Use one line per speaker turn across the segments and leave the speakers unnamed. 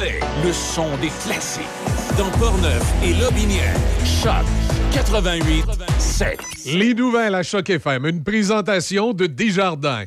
Le
son des classiques. Dans Portneuf et Lobinière. Choc 88 7.
Les nouvelles à Choc FM, une présentation de Desjardins.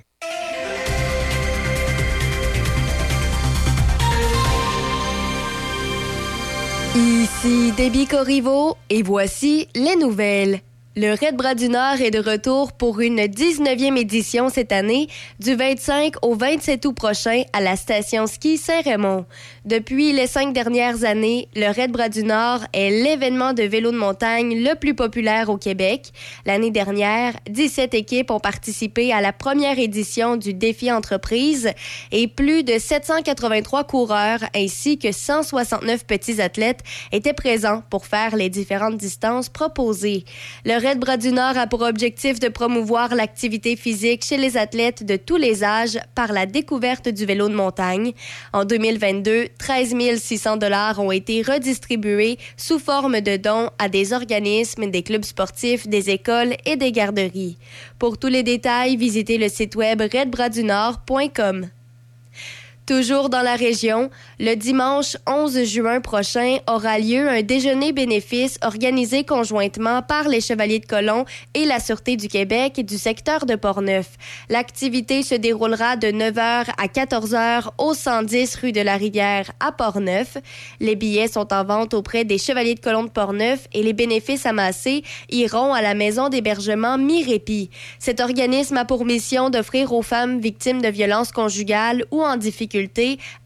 Ici Déby Corriveau et voici les nouvelles. Le Red Bras du Nord est de retour pour une 19e édition cette année, du 25 au 27 août prochain à la station ski Saint-Raymond. Depuis les cinq dernières années, le Red Bras du Nord est l'événement de vélo de montagne le plus populaire au Québec. L'année dernière, 17 équipes ont participé à la première édition du défi entreprise et plus de 783 coureurs ainsi que 169 petits athlètes étaient présents pour faire les différentes distances proposées. Red Bras du Nord a pour objectif de promouvoir l'activité physique chez les athlètes de tous les âges par la découverte du vélo de montagne. En 2022, 13 600 dollars ont été redistribués sous forme de dons à des organismes, des clubs sportifs, des écoles et des garderies. Pour tous les détails, visitez le site web redbrasdunord.com. Toujours dans la région, le dimanche 11 juin prochain aura lieu un déjeuner bénéfice organisé conjointement par les Chevaliers de Colomb et la Sûreté du Québec du secteur de Portneuf. L'activité se déroulera de 9h à 14h au 110 rue de la Rivière à Portneuf. Les billets sont en vente auprès des Chevaliers de Colomb de Portneuf et les bénéfices amassés iront à la maison d'hébergement Mirépi. Cet organisme a pour mission d'offrir aux femmes victimes de violences conjugales ou en difficulté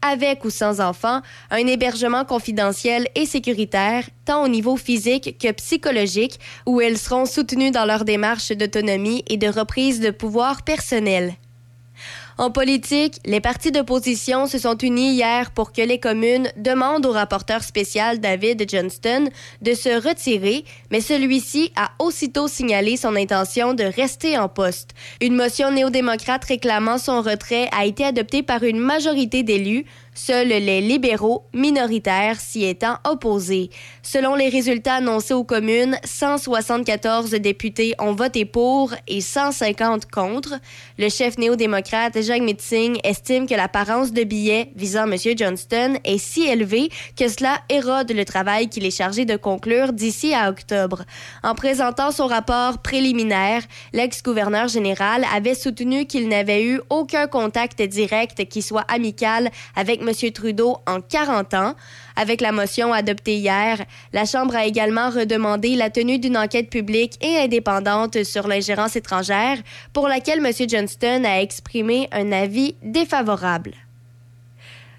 avec ou sans enfants, un hébergement confidentiel et sécuritaire, tant au niveau physique que psychologique, où elles seront soutenues dans leur démarche d'autonomie et de reprise de pouvoir personnel. En politique, les partis d'opposition se sont unis hier pour que les communes demandent au rapporteur spécial David Johnston de se retirer, mais celui-ci a aussitôt signalé son intention de rester en poste. Une motion néo-démocrate réclamant son retrait a été adoptée par une majorité d'élus, Seuls les libéraux minoritaires s'y étant opposés. Selon les résultats annoncés aux communes, 174 députés ont voté pour et 150 contre. Le chef néo-démocrate Jacques Mitzing estime que l'apparence de billets visant M. Johnston est si élevée que cela érode le travail qu'il est chargé de conclure d'ici à octobre. En présentant son rapport préliminaire, l'ex-gouverneur général avait soutenu qu'il n'avait eu aucun contact direct qui soit amical avec M. Trudeau en 40 ans. Avec la motion adoptée hier, la Chambre a également redemandé la tenue d'une enquête publique et indépendante sur l'ingérence étrangère, pour laquelle M. Johnston a exprimé un avis défavorable.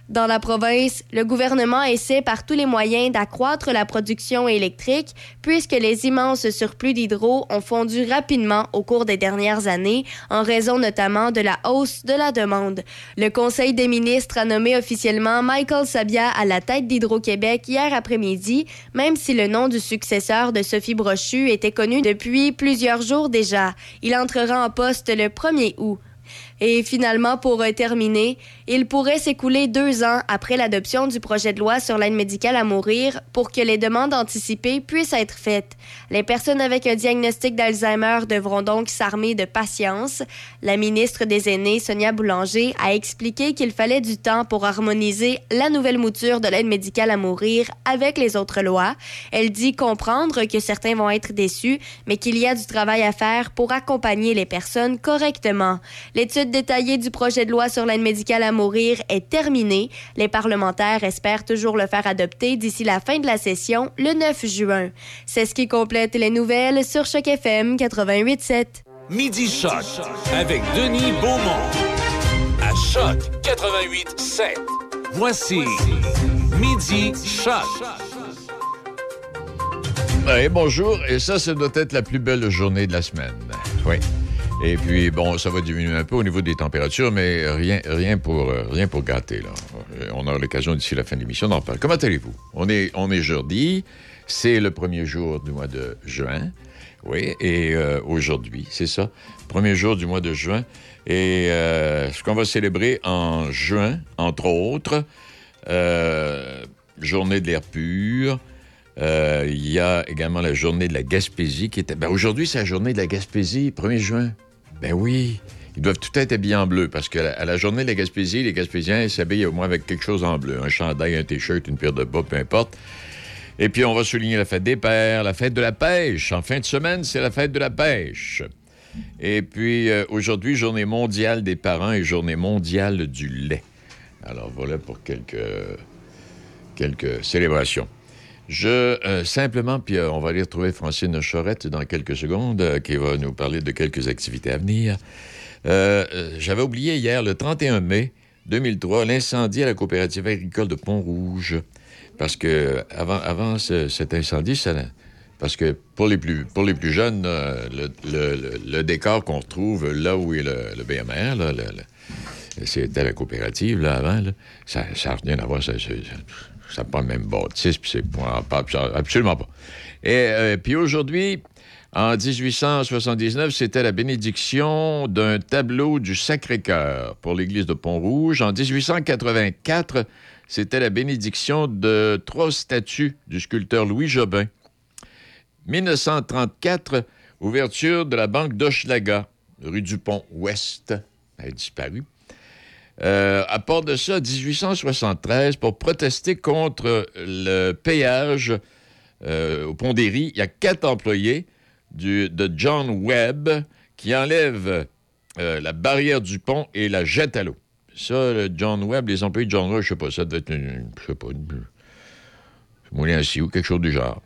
Dans la province, le gouvernement essaie par tous les moyens d'accroître la production électrique puisque les immenses surplus d'hydro ont fondu rapidement au cours des dernières années en raison notamment de la hausse de la demande. Le Conseil des ministres a nommé officiellement Michael Sabia à la tête d'Hydro-Québec hier après-midi, même si le nom du successeur de Sophie Brochu était connu depuis plusieurs jours déjà. Il entrera en poste le 1er août. Et finalement, pour euh, terminer, il pourrait s'écouler deux ans après l'adoption du projet de loi sur l'aide médicale à mourir pour que les demandes anticipées puissent être faites. Les personnes avec un diagnostic d'Alzheimer devront donc s'armer de patience. La ministre des Aînés, Sonia Boulanger, a expliqué qu'il fallait du temps pour harmoniser la nouvelle mouture de l'aide médicale à mourir avec les autres lois. Elle dit comprendre que certains vont être déçus, mais qu'il y a du travail à faire pour accompagner les personnes correctement. L'étude détaillée du projet de loi sur l'aide médicale à mourir est terminée. Les parlementaires espèrent toujours le faire adopter d'ici la fin de la session, le 9 juin. C'est ce qui complète les nouvelles sur Choc FM 88.7.
Midi Choc avec Denis Beaumont. À Choc 88.7. Voici Midi Choc.
Oui, bonjour. Et ça, ça doit être la plus belle journée de la semaine. Oui. Et puis, bon, ça va diminuer un peu au niveau des températures, mais rien, rien, pour, euh, rien pour gâter. Euh, On aura l'occasion d'ici la fin de l'émission d'en parler. Comment allez-vous? On est, on jeudi, c'est le premier jour du mois de juin. Oui, et euh, aujourd'hui, c'est ça, premier jour du mois de juin. Et ce qu'on va célébrer en juin, entre autres, journée de l'air pur. Il y a également la journée de la Gaspésie qui était. Ben, aujourd'hui, c'est la journée de la Gaspésie, 1er juin. Ben oui. Ils doivent tout être habillés en bleu parce qu'à la, à la journée de la Gaspésie, les Gaspésiens s'habillent au moins avec quelque chose en bleu. Un chandail, un t-shirt, une paire de bas, peu importe. Et puis, on va souligner la fête des pères, la fête de la pêche. En fin de semaine, c'est la fête de la pêche. Et puis, euh, aujourd'hui, journée mondiale des parents et journée mondiale du lait. Alors, voilà pour quelques, quelques célébrations. Je, euh, simplement, puis euh, on va aller retrouver Francine Chorette dans quelques secondes, euh, qui va nous parler de quelques activités à venir. J'avais oublié hier, le 31 mai 2003, l'incendie à la coopérative agricole de Pont-Rouge. Parce que avant, avant ce- cet incendie, ça, parce que pour les plus, pour les plus jeunes, le, décor qu'on retrouve là où est le, BMR, là, c'était la coopérative là, avant, là, ça n'a rien à voir. Ça pas le même bâtisse, puis c'est absolument pas. Et euh, puis aujourd'hui, en 1879, c'était la bénédiction d'un tableau du Sacré-Cœur pour l'église de Pont-Rouge. En 1884, c'était la bénédiction de trois statues du sculpteur Louis Jobin. 1934, ouverture de la banque d'Hochelaga, rue du Pont-Ouest. Elle a disparu. Euh, à part de ça, 1873, pour protester contre le péage euh, au Pont Ries, il y a quatre employés de John Webb qui enlèvent euh, la barrière du pont et la jettent à l'eau. Ça, le John Webb, les employés de John Webb, je sais pas, ça devait être une, je sais pas, une, moulin scie ou quelque chose du genre.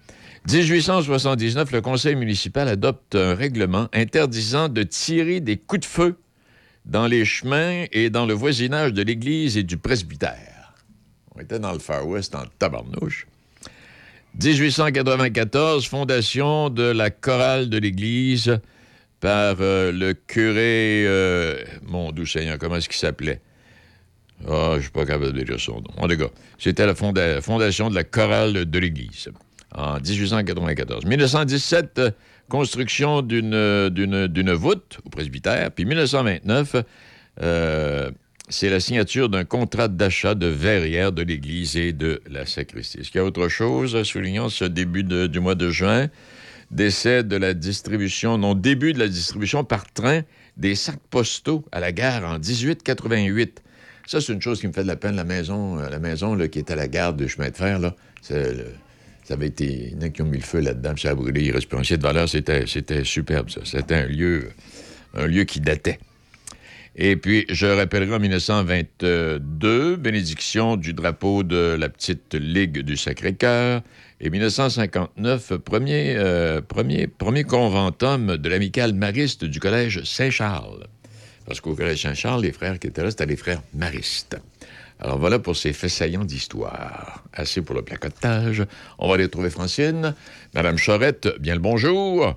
1879, le conseil municipal adopte un règlement interdisant de tirer des coups de feu dans les chemins et dans le voisinage de l'église et du presbytère. On était dans le Far West en tabarnouche. 1894, fondation de la chorale de l'église par euh, le curé, euh, mon doux Seigneur, comment est-ce qu'il s'appelait? Ah, je suis pas capable de dire son nom. En tout cas, c'était la fonda- fondation de la chorale de l'Église en 1894. 1917, euh, construction d'une, euh, d'une, voûte au presbytère. Puis 1929, euh, c'est la signature d'un contrat d'achat de verrière de l'Église et de la sacristie. Est-ce qu'il y a autre chose, soulignant ce début de- du mois de juin? Décès de la distribution, non, début de la distribution par train des sacs postaux à la gare en 1888. Ça, c'est une chose qui me fait de la peine. La maison, euh, la maison là, qui est à la gare de chemin de fer, là, c'est ça avait été... Il y en a qui ont mis le feu là-dedans, ça a brûlé. Il reste de valeur. C'était, c'était superbe, ça. C'était un lieu, un lieu qui datait. Et puis, je rappellerai en 1922, bénédiction du drapeau de la petite Ligue du Sacré-Cœur. Et 1959, premier, euh, premier conventum de l'amicale mariste du Collège Saint-Charles. Parce qu'au Collège Saint-Charles, les frères qui étaient là, c'était les frères maristes. Alors voilà pour ces faits saillants d'histoire. Assez pour le placotage. On va aller trouver Francine. Madame Charette, bien le bonjour.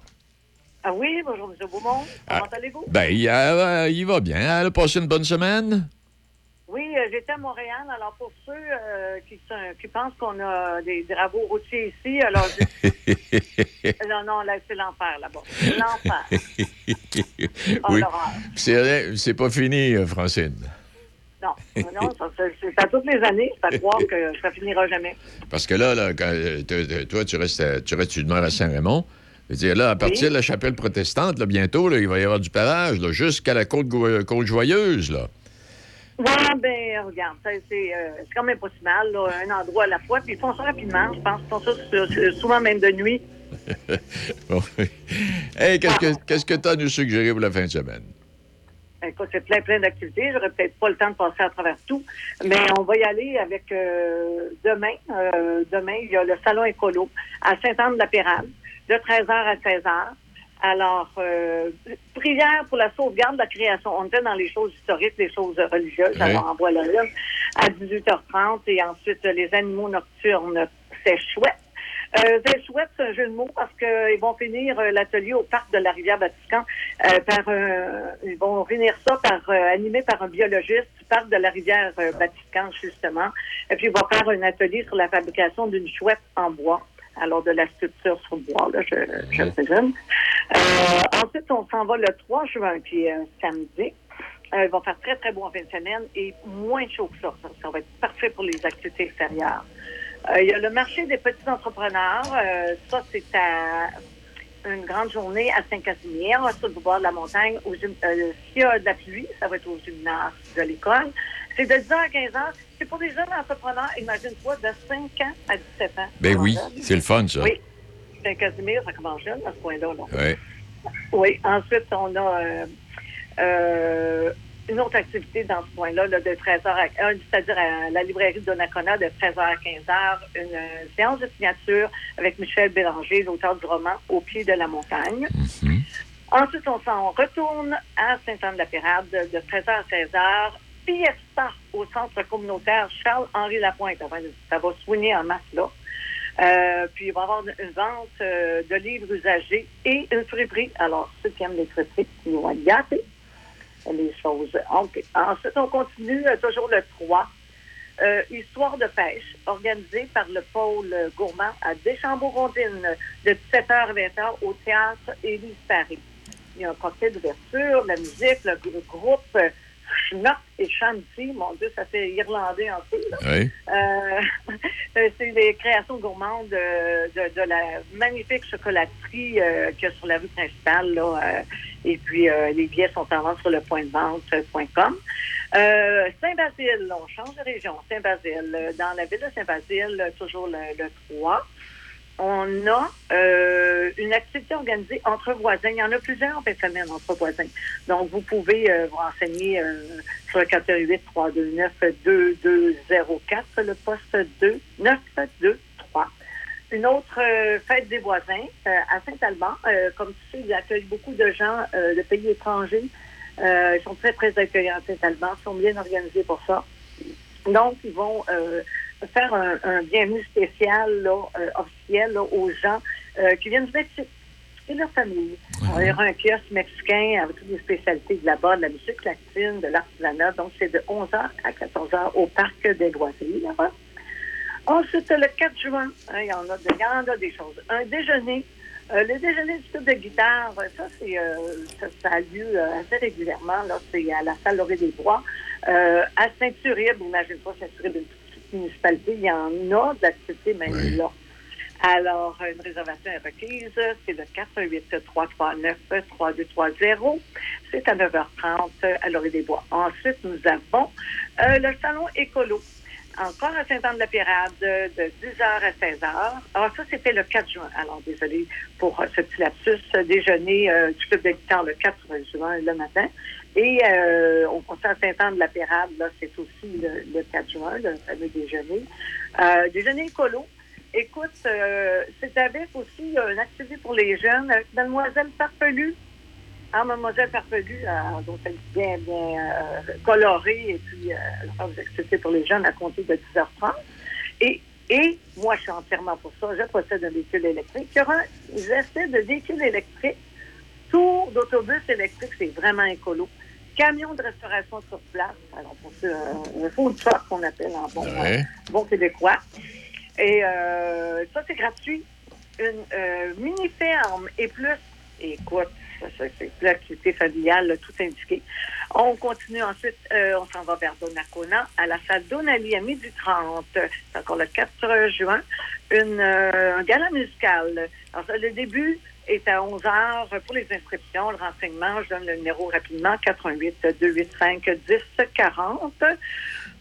Ah oui, bonjour, M. Beaumont. Comment allez-vous?
Ben, il, euh, il va bien. Elle a passé une bonne semaine?
Oui, euh, j'étais à Montréal. Alors, pour ceux euh, qui, pensent qu'on a des travaux routiers ici, alors... je- non, non, là, c'est l'enfer, là-bas. L'enfer. Oh,
oui. C'est pas fini, Francine.
Non, c'est à toutes les années. C'est à croire que ça finira jamais.
Parce que là, là, quand, euh, toi, tu restes, à- tu restes, tu demeures à Saint-Raymond. Je veux dire, là, à partir
Oui.
de la chapelle protestante, là, bientôt, là, il va y avoir du pavage, là, jusqu'à la côte, côte joyeuse, là.
Oui, ben, regarde, c'est euh, quand même pas si mal, là, un endroit à la fois. Puis ils font ça rapidement, je pense. Ils font ça souvent même de nuit.
Bon, oui. hey, qu'est-ce que qu'est-ce que tu as à nous suggérer pour la fin de semaine?
Écoute, c'est plein, plein d'activités. J'aurais peut-être pas le temps de passer à travers tout, mais on va y aller avec euh, demain. Euh, demain, il y a le salon écolo à Saint-Anne-de-la-Pérade, de 13h à 16h. Alors, euh, prière pour la sauvegarde de la création. On était dans les choses historiques, les choses religieuses.
Oui.
Alors, en voilà une à 18h30 et ensuite les animaux nocturnes, c'est chouette. Euh, chouette, c'est un jeu de mots parce qu'ils vont finir euh, l'atelier au parc de la rivière Vatican euh, par un- ils vont finir ça par euh, animé par un biologiste du parc de la rivière euh, Vatican justement. Et puis il va faire un atelier sur la fabrication d'une chouette en bois. Alors de la sculpture sur bois, là, je, je présume. Euh, ensuite, on s'en va le 3 juin, qui est un samedi. Euh, il va faire très, très beau en fin de semaine et moins chaud que ça. Ça, ça va être parfait pour les activités extérieures. Euh, il y a le marché des petits entrepreneurs. Euh, ça, c'est à une grande journée à Saint-Casimir, sur le bord de la montagne. Au euh, S'il y a de la pluie, ça va être au gymnase de l'école. C'est de 10h à 15h. C'est pour des jeunes entrepreneurs, imagine-toi, de 5 ans à 17 ans.
Ben oui, c'est le fun, ça.
Oui. Saint-Casimir, ça commence jeune, à ce coin-là. là.
Ouais.
Oui, ensuite, on a euh, euh, une autre activité dans ce coin-là, là, de 13h à euh, c'est-à-dire à la librairie de Donnacona de 13h à 15h, une euh, séance de signature avec Michel Bélanger, l'auteur du roman Au pied de la montagne.
Mhm.
Ensuite, on s'en retourne à Saint-Anne-de-la-Pérade de, de 13h à 16h. Fiesta au centre communautaire Charles-Henri Lapointe. Ça va, ça va soigner en masse là. Euh, puis il va y avoir une vente euh, de livres usagés et une friperie. Alors, ceux qui aiment les friperies, ils vont être gâtés. Les choses. Ensuite, on continue euh, toujours le 3. Euh, Histoire de pêche, organisée par le pôle gourmand à Deschambault-Gondine de 17h à 20h au théâtre Élise Paris. Il y a un cocktail d'ouverture, la musique, le gr- groupe Schnock et Shanty. Mon Dieu, ça fait irlandais un peu.
Ouais.
Euh, euh, c'est des créations gourmandes de, de, de la magnifique chocolaterie euh, qu'il y a sur la rue principale. Là, euh, et puis, euh, les billets sont en vente sur le point de vente.com. Euh, Saint-Basile, on change de région. Saint-Basile, dans la ville de Saint-Basile, toujours le, le 3. On a euh, une activité organisée entre voisins. Il y en a plusieurs en semaine entre voisins. Donc, vous pouvez euh, vous renseigner euh, sur le 418-329-2204, le poste 2 923. Une autre euh, fête des voisins euh, à Saint-Alban. Euh, comme tu sais, ils accueillent beaucoup de gens de pays étrangers. Ils sont très, très accueillants à Saint-Alban. Ils sont bien organisés pour ça. Donc, ils vont faire un, un bienvenue spécial là, euh, officiel là, aux gens euh, qui viennent du Mexique et leur famille. Alors, il y aura un kiosque mexicain avec toutes les spécialités de là-bas, de la musique latine, de l'artisanat. Donc, c'est de 11h à 14h au parc des loisirs là-bas. Ensuite, le 4 juin, hein, il, y en a, y en a des choses. Un déjeuner. Euh, le déjeuner du club de guitare, ça, c'est, euh, ça, ça a lieu euh, assez régulièrement. Là, c'est à la salle Laurier des Bois. À Saint-Uribe, imagine pas Saint-Uribe, une petite municipalité, il y en a d'activités même
Oui.
là. Alors, une réservation est requise. C'est le 418-339-3230. C'est à 9h30 à Laurier des Bois. Ensuite, nous avons euh, le salon écolo. Encore à Saint-Anne-de-la-Pérade, de 10h à 16h. Alors, ça, c'était le 4 juin. Alors, désolé pour euh, ce petit lapsus. Euh, Déjeuner euh, du club guitare le 4 juin, le matin. Et euh, au concert à Saint-Anne-de-la-Pérade, là, c'est aussi le, le 4 juin, le fameux déjeuner. Euh, déjeuner écolo. Écoute, euh, c'est avec aussi une activité pour les jeunes avec Mademoiselle Farfelue. Ah, Mademoiselle Farfelue, euh, donc elle est bien, bien euh, colorée et puis euh, elle faire des activités pour les jeunes à compter de 10h30. Et, et moi, je suis entièrement pour ça. Je possède un véhicule électrique. Il y aura un essai de véhicule électrique, tour d'autobus électrique, c'est vraiment écolo. Camion de restauration sur place. Alors, pour ça, un, un food truck qu'on appelle en bon,
Ouais.
bon québécois. Et euh, ça, c'est gratuit. Une euh, mini-ferme et plus. Écoute, c'est l'activité familiale, là, tout indiqué. On continue ensuite, euh, on s'en va vers Donnacona, à la salle Donali à midi 30. C'est encore le 4 juin. Une, euh, un gala musical. Alors, ça, le début est à 11 heures pour les inscriptions. Le renseignement, je donne le numéro rapidement, 88 285 10 40.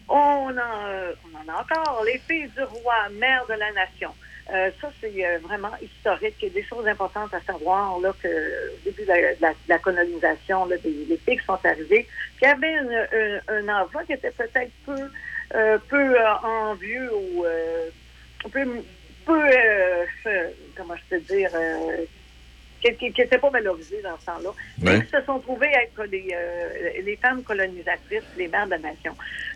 On en, euh, on en a encore. Les filles du roi, mère de la nation. Euh, ça, c'est euh, vraiment historique. Il y a des choses importantes à savoir là, que, au début de la, colonisation, là, des, les qui sont arrivées, qui avaient une- une- un envoi qui était peut-être peu, euh, peu euh, envieux ou euh, peu, peu euh, euh, comment je peux dire, euh, qui n'étaient pas valorisées dans ce temps-là, mais qui se sont trouvées être les, euh, les femmes colonisatrices, les mères de la nation.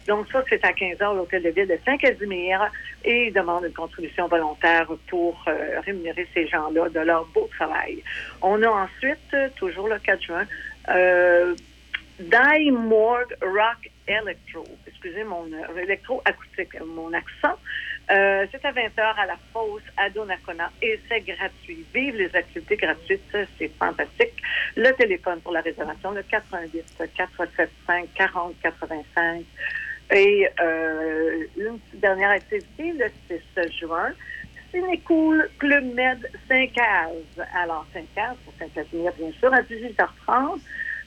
Donc ça, c'est à 15 heures l'Hôtel de Ville de Saint-Casimir et ils demandent une contribution volontaire pour euh, rémunérer ces gens-là de leur beau travail. On a ensuite, euh, toujours le 4 juin, euh, Die Morgue Rock Electro. Excusez mon électro-acoustique, mon accent. Euh, c'est à 20h à la fosse à Donnacona et c'est gratuit. Vive les activités gratuites, c'est fantastique. Le téléphone pour la réservation, le 88 475 40 85. Et euh, une dernière activité, le 6 juin, Cinécool Club Med Saint-Caz. Alors, Saint-Caz, pour Saint-Casimir, bien sûr, à 18h30.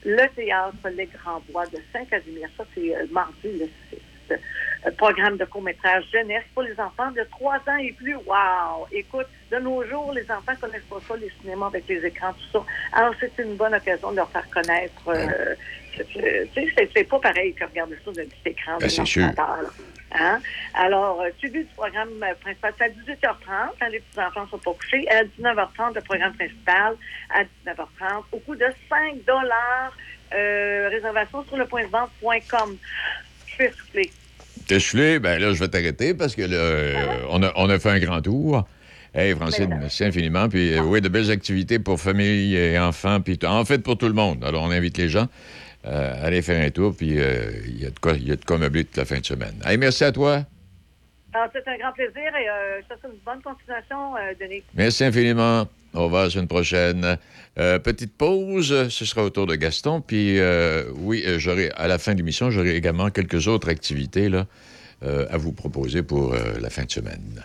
Le théâtre Les Grands Bois de Saint-Casimir. Ça, c'est euh, mardi le 6. Euh, programme de court-métrage jeunesse pour les enfants de 3 ans et plus. Wow! Écoute, de nos jours, les enfants connaissent pas ça, les cinémas avec les écrans, tout ça. Alors, c'est une bonne occasion de leur faire connaître. euh, c'est- c'est- tu sais, c'est- c'est pas pareil que regarder ça d'un petit écran.
Ben, c'est sûr.
Hein? Alors, euh, suivi du programme euh, principal, c'est à 18h30, quand les petits-enfants sont pas couchés. À 19h30, le programme principal, à 19h30, au coût de 5 euh, réservation sur le point de vente.com. Je fais souffler.
T'es gelé? Ben là, je vais t'arrêter parce que là, euh, on, a, on a fait un grand tour. Hey, Francine, merci infiniment. Puis, euh, oui, de belles activités pour famille et enfants. Puis, en fait, pour tout le monde. Alors, on invite les gens euh, à aller faire un tour. Puis, il y, a de quoi- y a de quoi meubler toute la fin de semaine. Hey, merci à toi.
Alors, c'est un grand plaisir et je te souhaite une bonne continuation, Denis.
Merci infiniment. Au revoir la semaine prochaine. Euh, petite pause, ce sera au tour de Gaston. Puis euh, oui, euh, j'aurai à la fin de l'émission, j'aurai également quelques autres activités à vous proposer pour la fin de semaine.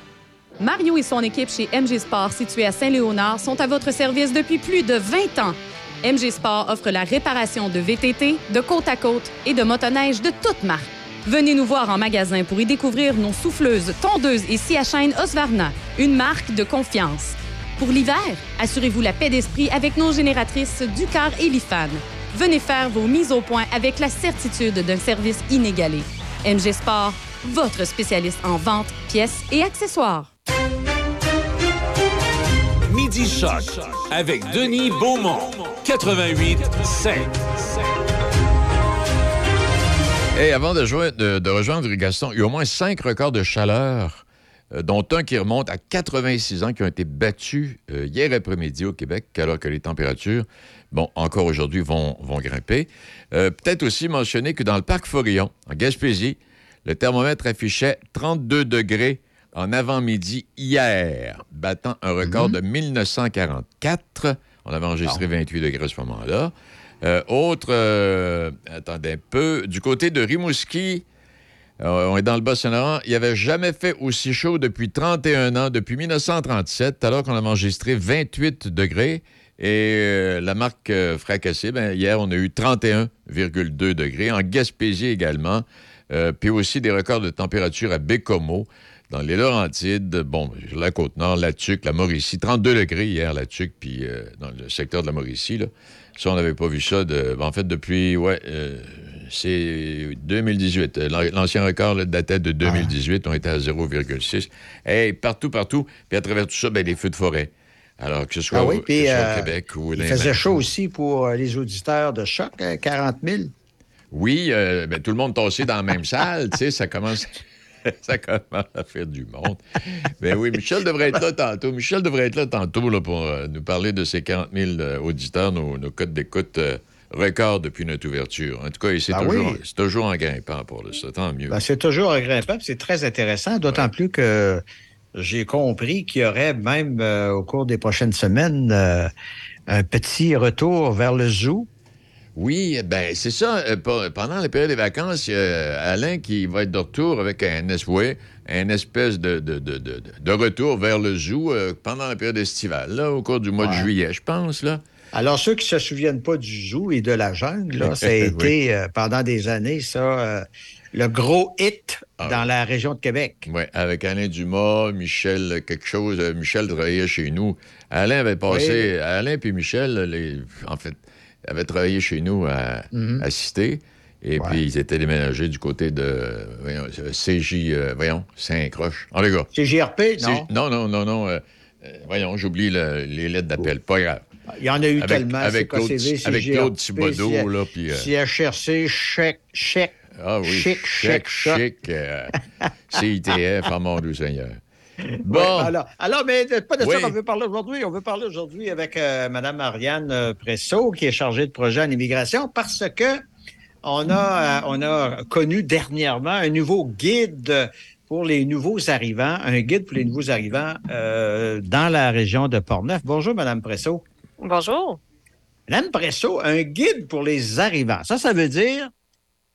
Mario et son équipe chez MG Sport, situé à Saint-Léonard, sont à votre service depuis plus de 20 ans. MG Sport offre la réparation de VTT, de côte à côte et de motoneige de toutes marques. Venez nous voir en magasin pour y découvrir nos souffleuses, tondeuses et scie à Osvarna, une marque de confiance. Pour l'hiver, assurez-vous la paix d'esprit avec nos génératrices Ducar et Lifan. Venez faire vos mises au point avec la certitude d'un service inégalé. MG Sport, votre spécialiste en vente, pièces et accessoires.
Midi Choc avec Denis Beaumont. 88 5.
Et avant de, joindre- de- de rejoindre Gaston, il y a au moins cinq records de chaleur, euh, dont un qui remonte à 86 ans, qui ont été battus euh, hier après-midi au Québec, alors que les températures, bon, encore aujourd'hui, vont, vont grimper. Euh, Peut-être aussi mentionner que dans le parc Forillon, en Gaspésie, le thermomètre affichait 32 degrés en avant-midi hier, battant un record de 1944. On avait enregistré 28 degrés à ce moment-là. Euh, autre, euh, attendez un peu, du côté de Rimouski, euh, on est dans le Bas-Saint-Laurent, il n'y avait jamais fait aussi chaud depuis 31 ans, depuis 1937, alors qu'on avait enregistré 28 degrés. Et la marque fracassée, ben, hier, on a eu 31,2 degrés. En Gaspésie également. Puis aussi des records de température à Bécomo, dans les Laurentides, bon, la Côte-Nord, la Tuque, la Mauricie. 32 degrés hier, la Tuque, puis euh, dans le secteur de la Mauricie. Là. Ça, on n'avait pas vu ça, de, en fait, depuis, ouais, euh, c'est 2018. Euh, l'an- L'ancien record là, datait de 2018, on était à 0,6. Hey, partout, partout. Puis à travers tout ça, ben, des feux de forêt. Alors, que ce soit,
Ah oui,
au-
puis
que ce soit au Québec ou
il
les
faisait chaud aussi pour les auditeurs de Choc, euh, 40 000.
Oui, euh, ben, tout le monde tassé dans la même salle, tu sais, ça commence... Ça commence à faire du monde. Ben oui, Michel devrait être là tantôt. Michel devrait être là tantôt là, pour euh, nous parler de ces 40 000 euh, auditeurs, nos, nos codes d'écoute euh, records depuis notre ouverture. En tout cas, et c'est
Ben
toujours,
oui.
c'est toujours en grimpant pour le ça, tant mieux.
Ben, c'est toujours grimpant, puis c'est très intéressant, d'autant plus que j'ai compris qu'il y aurait même euh, au cours des prochaines semaines un petit retour vers le zoo.
Oui, ben c'est ça. Euh, pe- Pendant la période des vacances, il y a Alain qui va être de retour avec un, ouais, un espèce de, de, de, de- de retour vers le zoo euh, pendant la période estivale, là, au cours du mois de juillet, je pense. Là.
Alors, ceux qui ne se souviennent pas du zoo et de la jungle, là, ça a été euh, pendant des années, ça, euh, le gros hit
Ah
dans
oui.
la région de Québec.
Oui, avec Alain Dumas, Michel, quelque chose. euh, Michel travaillait chez nous. Alain avait passé. Alain puis Michel, les, en fait, avaient travaillé chez nous à, à Cité. Et puis, ils étaient déménagés du côté de voyons, euh, CJ, euh, voyons, Saint-Croche. En les gars.
C'est JRP, non?
Non, non, non, non. euh, voyons, j'oublie le- les lettres d'appel. Pas grave.
Il y en a eu
Avec-
tellement.
avec Claude-
CV,
avec
CGRP,
Claude Thibodeau, là, puis, euh,
CHRC, chèque, chèque.
Ah oui.
Chic,
chic,
chic, choc.
chic. euh, CITF, ah mon Dieu Seigneur. Bon.
Ouais, alors, alors, mais c'est pas de
Oui.
ça qu'on veut parler aujourd'hui. On veut parler aujourd'hui avec euh, Mme Marianne euh, Presso, qui est chargée de projet en immigration, parce que on a, euh, on a connu dernièrement un nouveau guide pour les nouveaux arrivants, un guide pour les nouveaux arrivants euh, dans la région de Portneuf. Bonjour, Mme Presso.
Bonjour.
Mme Presso, un guide pour les arrivants. Ça, ça veut dire,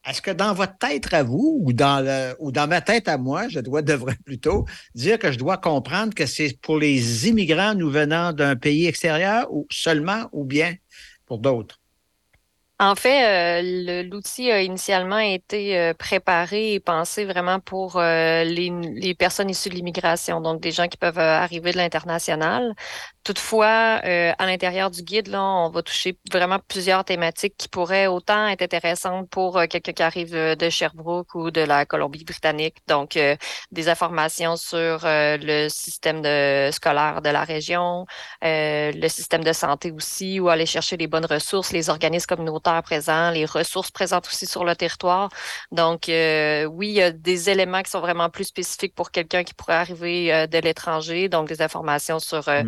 est-ce que dans votre tête à vous ou dans, ou dans ma tête à moi, je dois, devrais plutôt dire que je dois comprendre que c'est pour les immigrants nous venant d'un pays extérieur ou seulement ou bien pour d'autres?
En fait, euh, l'outil a initialement été euh, préparé et pensé vraiment pour euh, les, les personnes issues de l'immigration, donc des gens qui peuvent arriver de l'international. Toutefois, euh, à l'intérieur du guide, là, on va toucher vraiment plusieurs thématiques qui pourraient autant être intéressantes pour euh, quelqu'un qui arrive euh, de Sherbrooke ou de la Colombie-Britannique. Donc, euh, des informations sur euh, le système de, scolaire de la région, le système de santé aussi, où aller chercher les bonnes ressources, les organismes communautaires présents, les ressources présentes aussi sur le territoire. Donc, oui, il y a des éléments qui sont vraiment plus spécifiques pour quelqu'un qui pourrait arriver de l'étranger. Donc, des informations sur euh,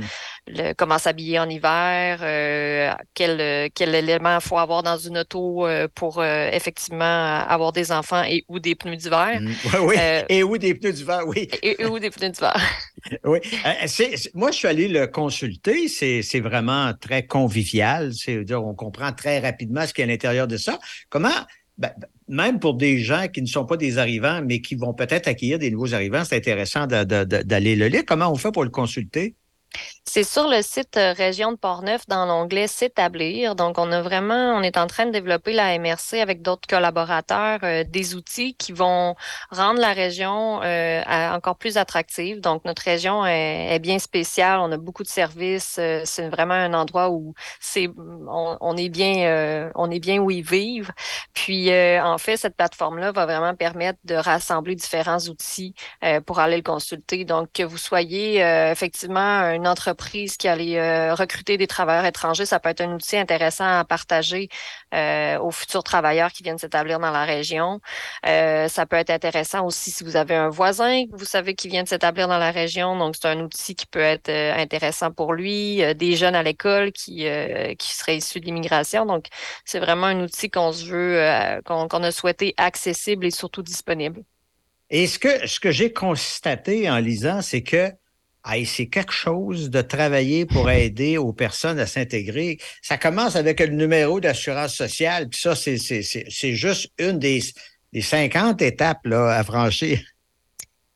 le- comment s'habiller en hiver, euh, quel, euh, quel élément il faut avoir dans une auto euh, pour euh, effectivement avoir des enfants et ou des pneus d'hiver.
Oui, oui.
Euh,
Et oui, des pneus d'hiver, oui.
Et, et ou des pneus d'hiver.
Oui. Moi, je suis allé le consulter. C'est c'est vraiment très convivial. C'est dire, on comprend très rapidement ce qu'il y a à l'intérieur de ça. Comment, ben, ben, même pour des gens qui ne sont pas des arrivants, mais qui vont peut-être accueillir des nouveaux arrivants, c'est intéressant d'aller le lire. Comment on fait pour le consulter?
C'est sur le site euh, Région de Portneuf dans l'onglet S'établir. Donc, on a vraiment, on est en train de développer la MRC avec d'autres collaborateurs, euh, des outils qui vont rendre la région euh, encore plus attractive. Donc, notre région est, bien spéciale. On a beaucoup de services. c'est vraiment un endroit où c'est, on, est bien, on est bien où ils vivent. Puis, en fait, cette plateforme-là va vraiment permettre de rassembler différents outils pour aller le consulter. Donc, que vous soyez effectivement une entreprise qui allait euh, recruter des travailleurs étrangers, ça peut être un outil intéressant à partager euh, aux futurs travailleurs qui viennent s'établir dans la région. Euh, ça peut être intéressant aussi si vous avez un voisin que vous savez qui vient de s'établir dans la région. Donc, c'est un outil qui peut être intéressant pour lui. Des jeunes à l'école qui, qui seraient issus de l'immigration. Donc, c'est vraiment un outil qu'on se veut, qu'on a souhaité accessible et surtout disponible.
Et ce que, ce que j'ai constaté en lisant, c'est que hey, c'est quelque chose de travailler pour aider aux personnes à s'intégrer. Ça commence avec le numéro d'assurance sociale, puis ça, c'est, juste une des, des 50 étapes là, à franchir.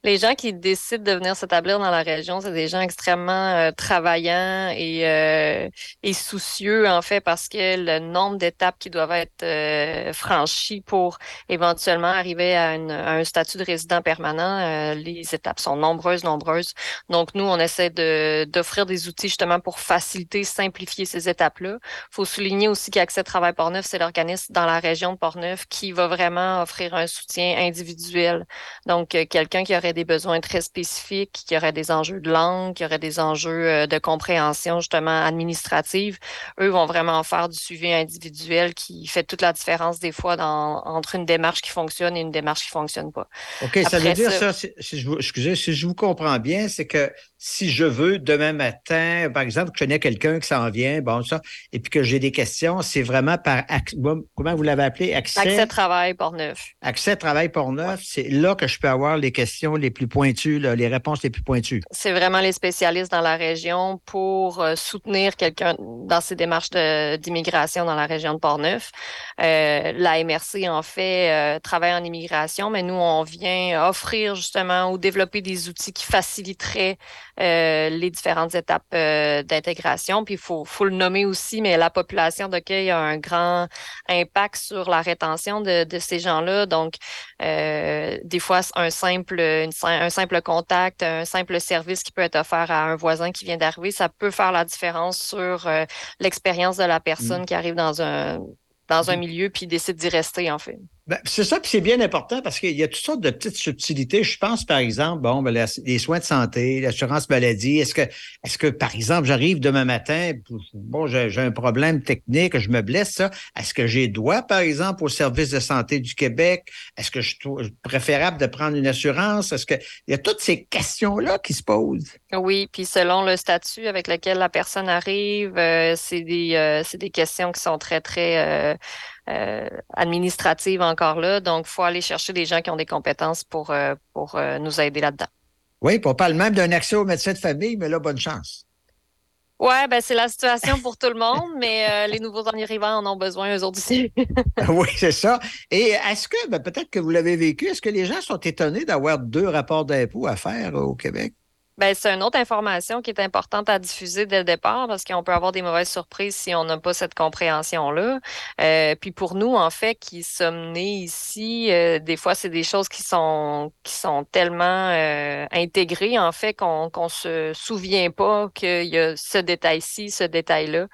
Les gens qui décident de venir s'établir dans la région, c'est des gens extrêmement euh, travaillants et, euh, et soucieux, en fait, parce que le nombre d'étapes qui doivent être euh, franchies pour éventuellement arriver à, un statut de résident permanent, les étapes sont nombreuses, nombreuses. Donc, nous, on essaie de, d'offrir des outils justement pour faciliter, simplifier ces étapes-là. faut souligner aussi qu'Accès Travail Portneuf, c'est l'organisme dans la région de Portneuf qui va vraiment offrir un soutien individuel. Donc, quelqu'un qui aurait des besoins très spécifiques, qui aurait des enjeux de langue, qui aurait des enjeux euh, de compréhension justement administrative, eux vont vraiment faire du suivi individuel qui fait toute la différence des fois dans, entre une démarche qui fonctionne et une démarche qui fonctionne pas.
OK, ça veut dire ça, si, si je vous, excusez, si je vous comprends bien, c'est que si je veux demain matin, par exemple, que je connais quelqu'un qui s'en vient, bon, ça, et puis que j'ai des questions, c'est vraiment par, comment vous l'avez appelé? Accès,
Accès travail Portneuf.
accès travail pour neuf, c'est là que je peux avoir les questions les plus pointues, les réponses les plus pointues?
C'est vraiment les spécialistes dans la région pour euh, soutenir quelqu'un dans ses démarches d'immigration dans la région de Portneuf. Euh, la MRC, en fait, euh, travaille en immigration, mais nous, on vient offrir justement ou développer des outils qui faciliteraient euh, les différentes étapes d'intégration. Puis il faut, le nommer aussi, mais la population d'accueil a un grand impact sur la rétention de, ces gens-là. Donc, des fois, un simple, un simple contact, un simple service qui peut être offert à un voisin qui vient d'arriver, ça peut faire la différence sur euh, l'expérience de la personne qui arrive dans un dans un milieu puis décide d'y rester, en fait.
Ben, c'est ça, puis c'est bien important parce qu'il y a toutes sortes de petites subtilités. Je pense, par exemple, bon, ben, les soins de santé, l'assurance maladie. Est-ce que, est-ce que, par exemple, j'arrive demain matin, bon, j'ai j'ai un problème technique, je me blesse, ça. Est-ce que j'ai droit, par exemple, au service de santé du Québec? Est-ce que je trouve préférable de prendre une assurance? Est-ce que, il y a toutes ces questions-là qui se posent.
Oui, puis selon le statut avec lequel la personne arrive, euh, c'est des, euh, c'est des questions qui sont très, très euh, euh, administratives encore là. Donc, il faut aller chercher des gens qui ont des compétences pour, euh, pour euh, nous aider là-dedans.
Oui, puis on parle même d'un accès au médecin de famille, mais là, bonne chance.
Ouais, ben c'est la situation pour tout le monde, mais les nouveaux arrivants en ont besoin eux autres aussi.
oui, c'est ça. Et est-ce que, ben, peut-être que vous l'avez vécu, est-ce que les gens sont étonnés d'avoir deux rapports d'impôts à faire au Québec?
Ben, c'est une autre information qui est importante à diffuser dès le départ parce qu'on peut avoir des mauvaises surprises si on n'a pas cette compréhension-là. Euh, puis pour nous, en fait, qui sommes nés ici, euh, des fois, c'est des choses qui sont qui sont tellement euh, intégrées, en fait, qu'on qu'on se souvient pas qu'il y a ce détail-ci, ce détail-là.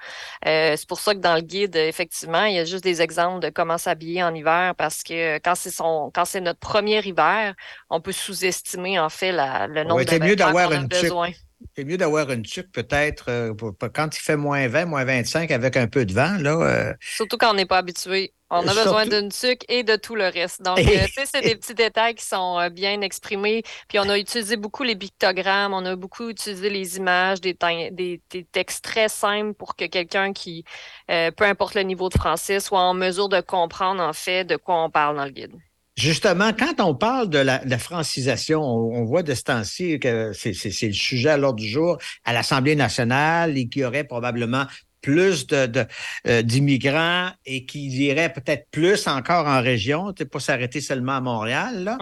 Euh, c'est pour ça que dans le guide, effectivement, il y a juste des exemples de comment s'habiller en hiver parce que quand c'est son quand c'est notre premier hiver, on peut sous-estimer, en fait, la, le nombre
Ouais,
de
mieux d'avoir une
besoin.
C'est mieux d'avoir une tuque peut-être euh, quand il fait moins 20, moins 25 avec un peu de vent. Là, euh,
Surtout quand on n'est pas habitué. On a
Surtout-
besoin d'une tuque et de tout le reste. Donc, euh, tu sais, c'est des petits détails qui sont bien exprimés. Puis, on a utilisé beaucoup les pictogrammes, on a beaucoup utilisé les images, des, tein- des, des textes très simples pour que quelqu'un qui, peu importe le niveau de français, soit en mesure de comprendre, en fait, de quoi on parle dans le guide.
Justement, quand on parle de la, de la francisation, on, on voit de ce temps-ci que c'est c'est- c'est le sujet à l'ordre du jour à l'Assemblée nationale et qu'il y aurait probablement plus de, de, euh, d'immigrants et qu'il irait peut-être plus encore en région, pas s'arrêter seulement à Montréal. Là.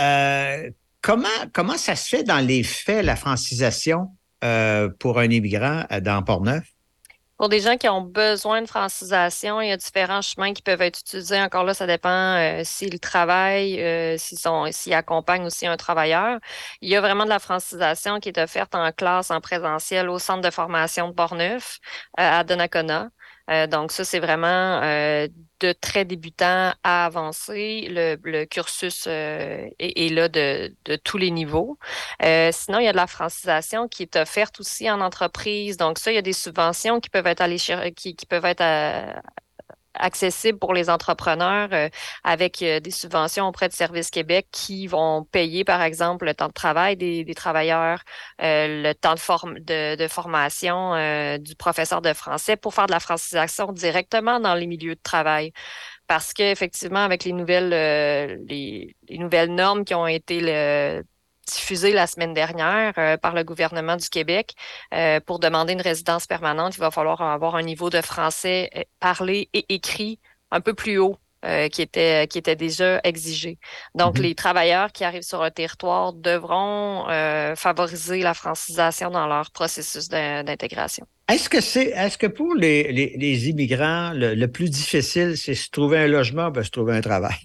Euh, comment, comment ça se fait dans les faits, la francisation euh, pour un immigrant dans Port-Neuf?
Pour des gens qui ont besoin de francisation, il y a différents chemins qui peuvent être utilisés. Encore là, ça dépend euh, s'ils travaillent, euh, s'ils sont, s'ils accompagnent aussi un travailleur. Il y a vraiment de la francisation qui est offerte en classe, en présentiel au centre de formation de Portneuf, euh, à Donnacona. Euh, donc ça, c'est vraiment euh, de très débutant à avancé. Le, le cursus euh, est, est là de, de tous les niveaux. Euh, sinon, il y a de la francisation qui est offerte aussi en entreprise. Donc ça, il y a des subventions qui peuvent être allées qui, qui peuvent être euh, accessibles pour les entrepreneurs euh, avec euh, des subventions auprès de Service Québec qui vont payer, par exemple, le temps de travail des, travailleurs, euh, le temps de, form- de, de formation du professeur de français pour faire de la francisation directement dans les milieux de travail. Parce qu'effectivement, avec les nouvelles, les, les nouvelles normes qui ont été diffusées la semaine dernière euh, par le gouvernement du Québec, euh, pour demander une résidence permanente, il va falloir avoir un niveau de français euh, parlé et écrit un peu plus haut. euh, qui était qui était déjà exigé. Donc
Mhm.
les travailleurs qui arrivent sur le territoire devront favoriser la francisation dans leur processus d'in- d'intégration.
Est-ce que c'est est-ce que pour les, les, les immigrants, le, le plus difficile, c'est se trouver un logement, ben, se trouver un travail?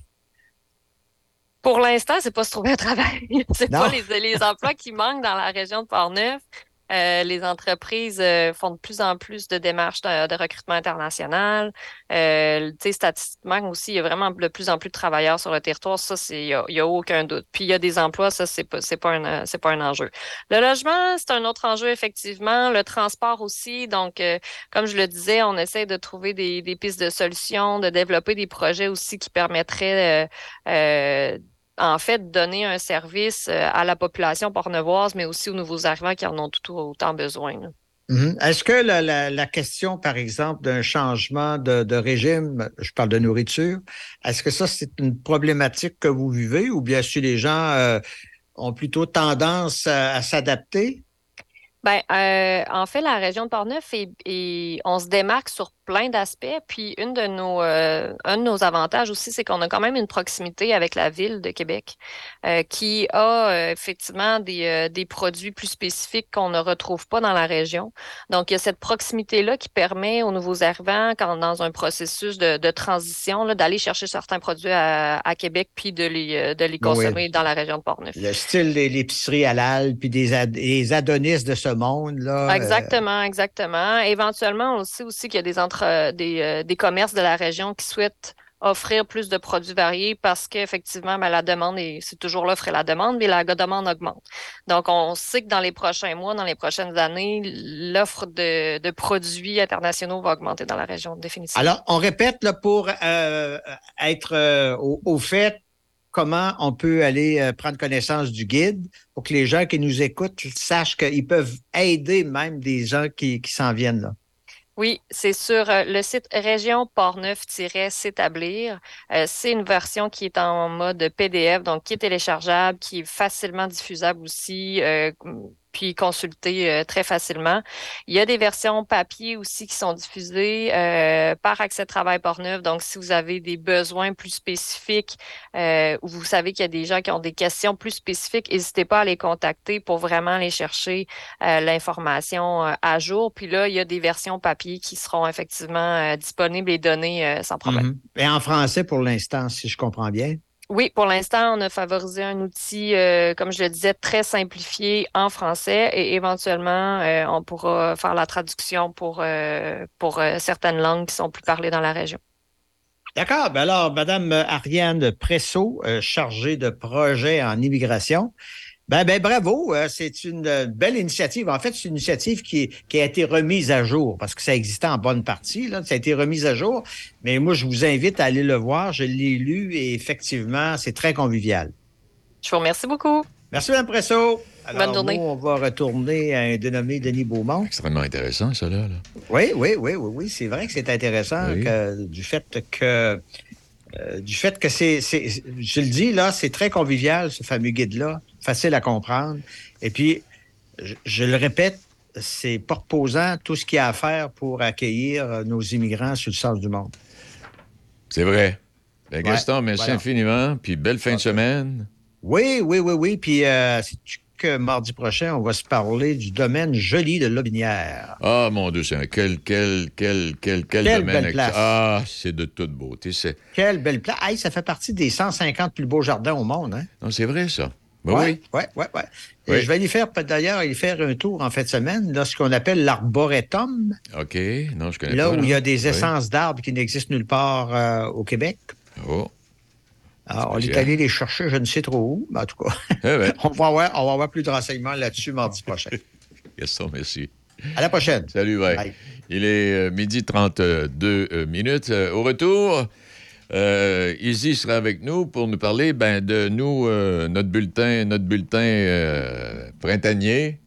Pour l'instant, c'est pas se trouver un travail. c'est pas les, les emplois qui manquent dans la région de Portneuf. Euh, les entreprises euh, font de plus en plus de démarches de, de recrutement international. Euh, statistiquement aussi, il y a vraiment de plus en plus de travailleurs sur le territoire. Ça, c'est il y a, aucun doute. Puis il y a des emplois, ça c'est pas c'est pas un euh, c'est pas un enjeu. Le logement, c'est un autre enjeu effectivement. Le transport aussi. Donc, euh, comme je le disais, on essaie de trouver des, des pistes de solutions, de développer des projets aussi qui permettraient euh, euh, en fait, donner un service euh, à la population pornevoise, mais aussi aux nouveaux arrivants qui en ont tout autant besoin.
Mhm. Est-ce que la, question, par exemple, d'un changement de, régime, je parle de nourriture, est-ce que ça, c'est une problématique que vous vivez ou bien si les gens euh, ont plutôt tendance à s'adapter?
Ben, euh, en fait, la région de Portneuf, est, est- on se démarque sur plein d'aspects. Puis, une de nos, euh, un de nos avantages aussi, c'est qu'on a quand même une proximité avec la ville de Québec, euh, qui a effectivement des, des produits plus spécifiques qu'on ne retrouve pas dans la région. Donc, il y a cette proximité-là qui permet aux nouveaux arrivants, quand dans un processus de, de transition, d'aller chercher certains produits à, à Québec, puis de les, de les
oui.
consommer dans la région de Portneuf.
Le style de l'épicerie halal, puis des, ad- des Adonis de ce monde, là. euh,
Exactement, exactement. Éventuellement, on sait aussi qu'il y a des, entre, des, euh, des commerces de la région qui souhaitent offrir plus de produits variés parce qu'effectivement, ben, la demande, est- c'est toujours l'offre et la demande, mais la demande augmente. Donc, on sait que dans les prochains mois, dans les prochaines années, l'offre de, de produits internationaux va augmenter dans la région, définitivement.
Alors, on répète là, pour euh, être euh, au, au fait comment on peut aller euh, prendre connaissance du guide pour que les gens qui nous écoutent sachent qu'ils peuvent aider même des gens qui, s'en viennent là.
Oui, c'est sur euh, le site région Portneuf-s'établir. Euh, c'est une version qui est en mode PDF, donc qui est téléchargeable, qui est facilement diffusable aussi, puis consulté euh, très facilement. Il y a des versions papier aussi qui sont diffusées euh, par Accès Travail Portneuf. Donc, si vous avez des besoins plus spécifiques euh, ou vous savez qu'il y a des gens qui ont des questions plus spécifiques, n'hésitez pas à les contacter pour vraiment aller chercher l'information à jour. Puis là, il y a des versions papier qui seront effectivement disponibles et données sans problème.
Mhm. Et en français pour l'instant, si je comprends bien?
Oui, pour l'instant, on a favorisé un outil, euh, comme je le disais, très simplifié en français et éventuellement, euh, on pourra faire la traduction pour, euh, pour certaines langues qui sont plus parlées dans la région.
D'accord. Ben alors, Madame Ariane Presso, chargée de projet en immigration. Ben, ben bravo, euh, c'est une euh, belle initiative. En fait, c'est une initiative qui, qui a été remise à jour parce que ça existait en bonne partie. Là, ça a été remis à jour. Mais moi, je vous invite à aller le voir. Je l'ai lu et effectivement, c'est très convivial.
Je vous remercie beaucoup.
Merci, Mme Presso. Alors,
Bonne journée.
nous, on va retourner à un dénommé Denis Beaumont.
Extrêmement intéressant, ça, là. là.
Oui, oui, oui, oui, oui. C'est vrai que c'est intéressant
Oui.
que, du fait que euh, du fait que c'est, c'est- je le dis là, c'est très convivial ce fameux guide-là, facile à comprendre. Et puis, je, je le répète, c'est pas reposant tout ce qu'il y a à faire pour accueillir euh, nos immigrants sur le sens du monde.
C'est vrai. Ben,
Ouais,
Gaston, merci
voilà.
infiniment. Puis belle fin de semaine.
Oui, oui, oui, oui. Puis, euh, que mardi prochain, on va se parler du domaine joli de Lobinière?
Ah, mon Dieu, c'est un quel, quel, quel, quel, quel
Quelle
domaine.
belle place.
Ah, c'est de toute beauté. C'est...
Quelle belle place. Hey, ça fait partie des 150 plus beaux jardins au monde, hein?
Non, c'est vrai, ça. Ben
Oui,
oui.
oui, oui. Ouais. Et
Oui.
Je vais aller faire, d'ailleurs, aller faire un tour en fin de semaine, là, ce qu'on appelle l'arboretum,
OK. Non, je connais
là
pas.
où il y a des
Oui.
essences d'arbres qui n'existent nulle part euh, au Québec.
Oh.
Alors, on est allé les chercher, je ne sais trop où, mais en tout cas,
Eh ben,
on, va avoir, on va avoir plus de renseignements là-dessus mardi prochain.
Gaston, merci.
À la prochaine.
Salut. Bye. Il est euh, midi 32 euh, minutes. Au retour, euh, Izzy sera avec nous pour nous parler ben, de nous, euh, notre bulletin, notre bulletin euh, printanier